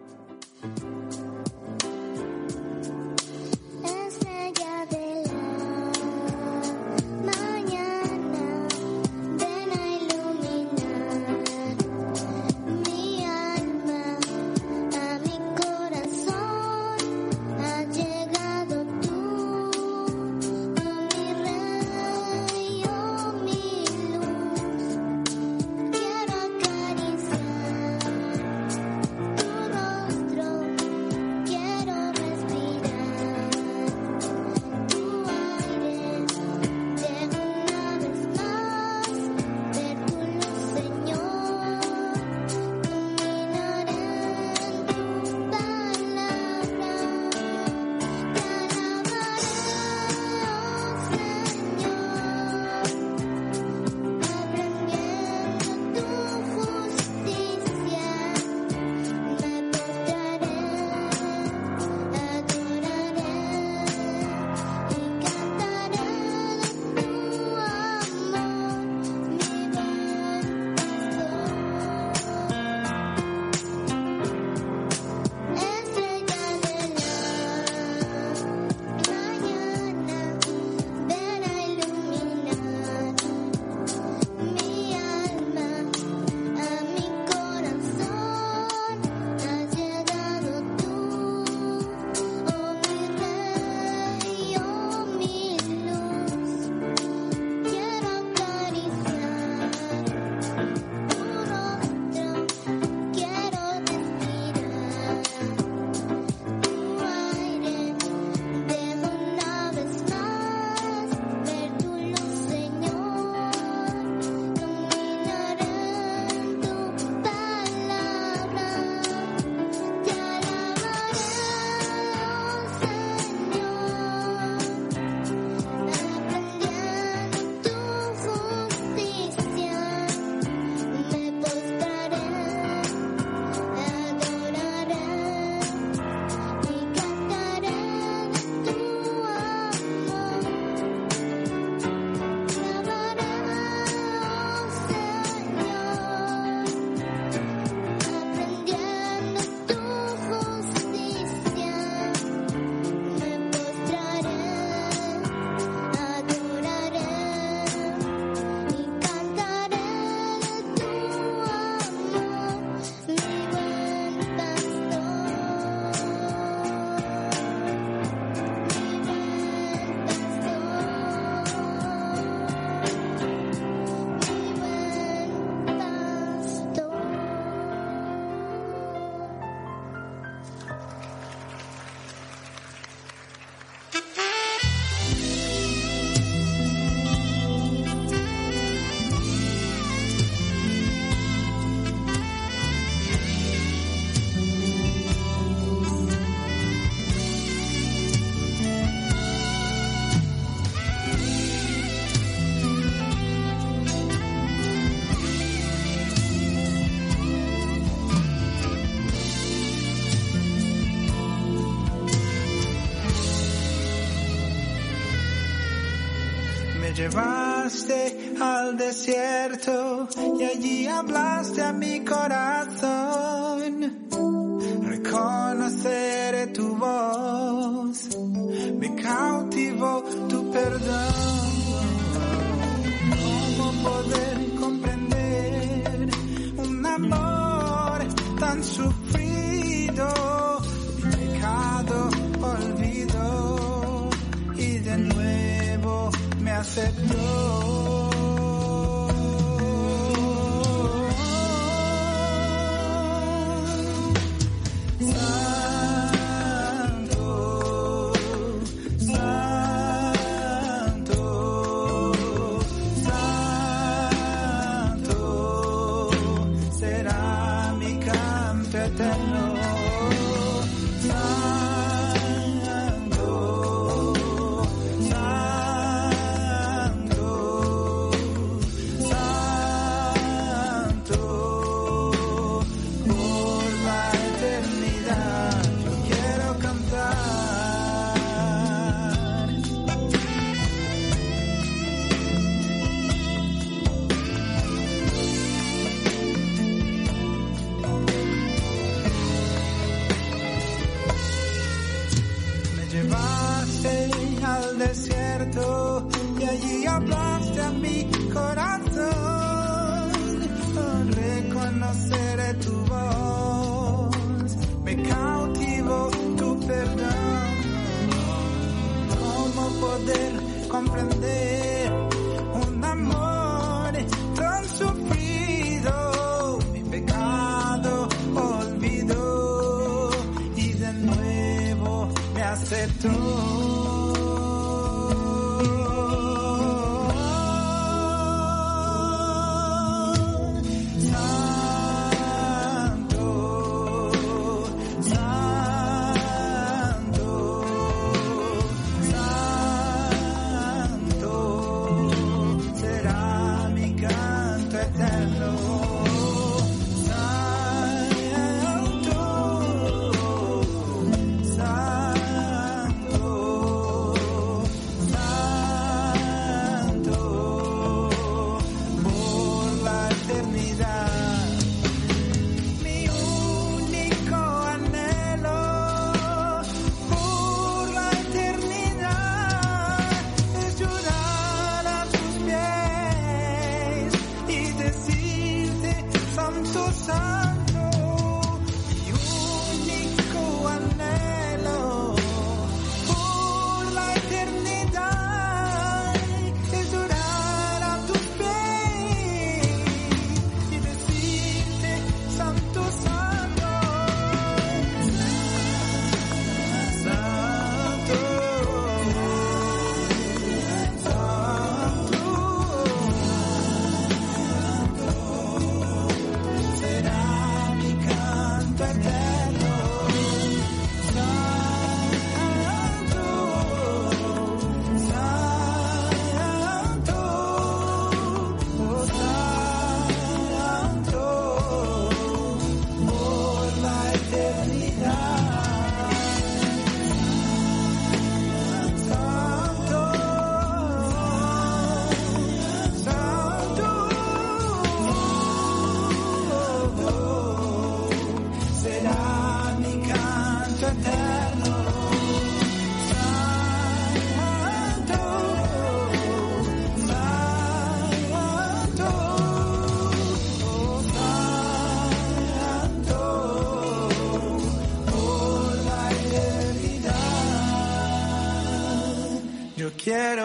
Al desierto y allí hablaste a mi corazón.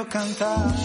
Cantar.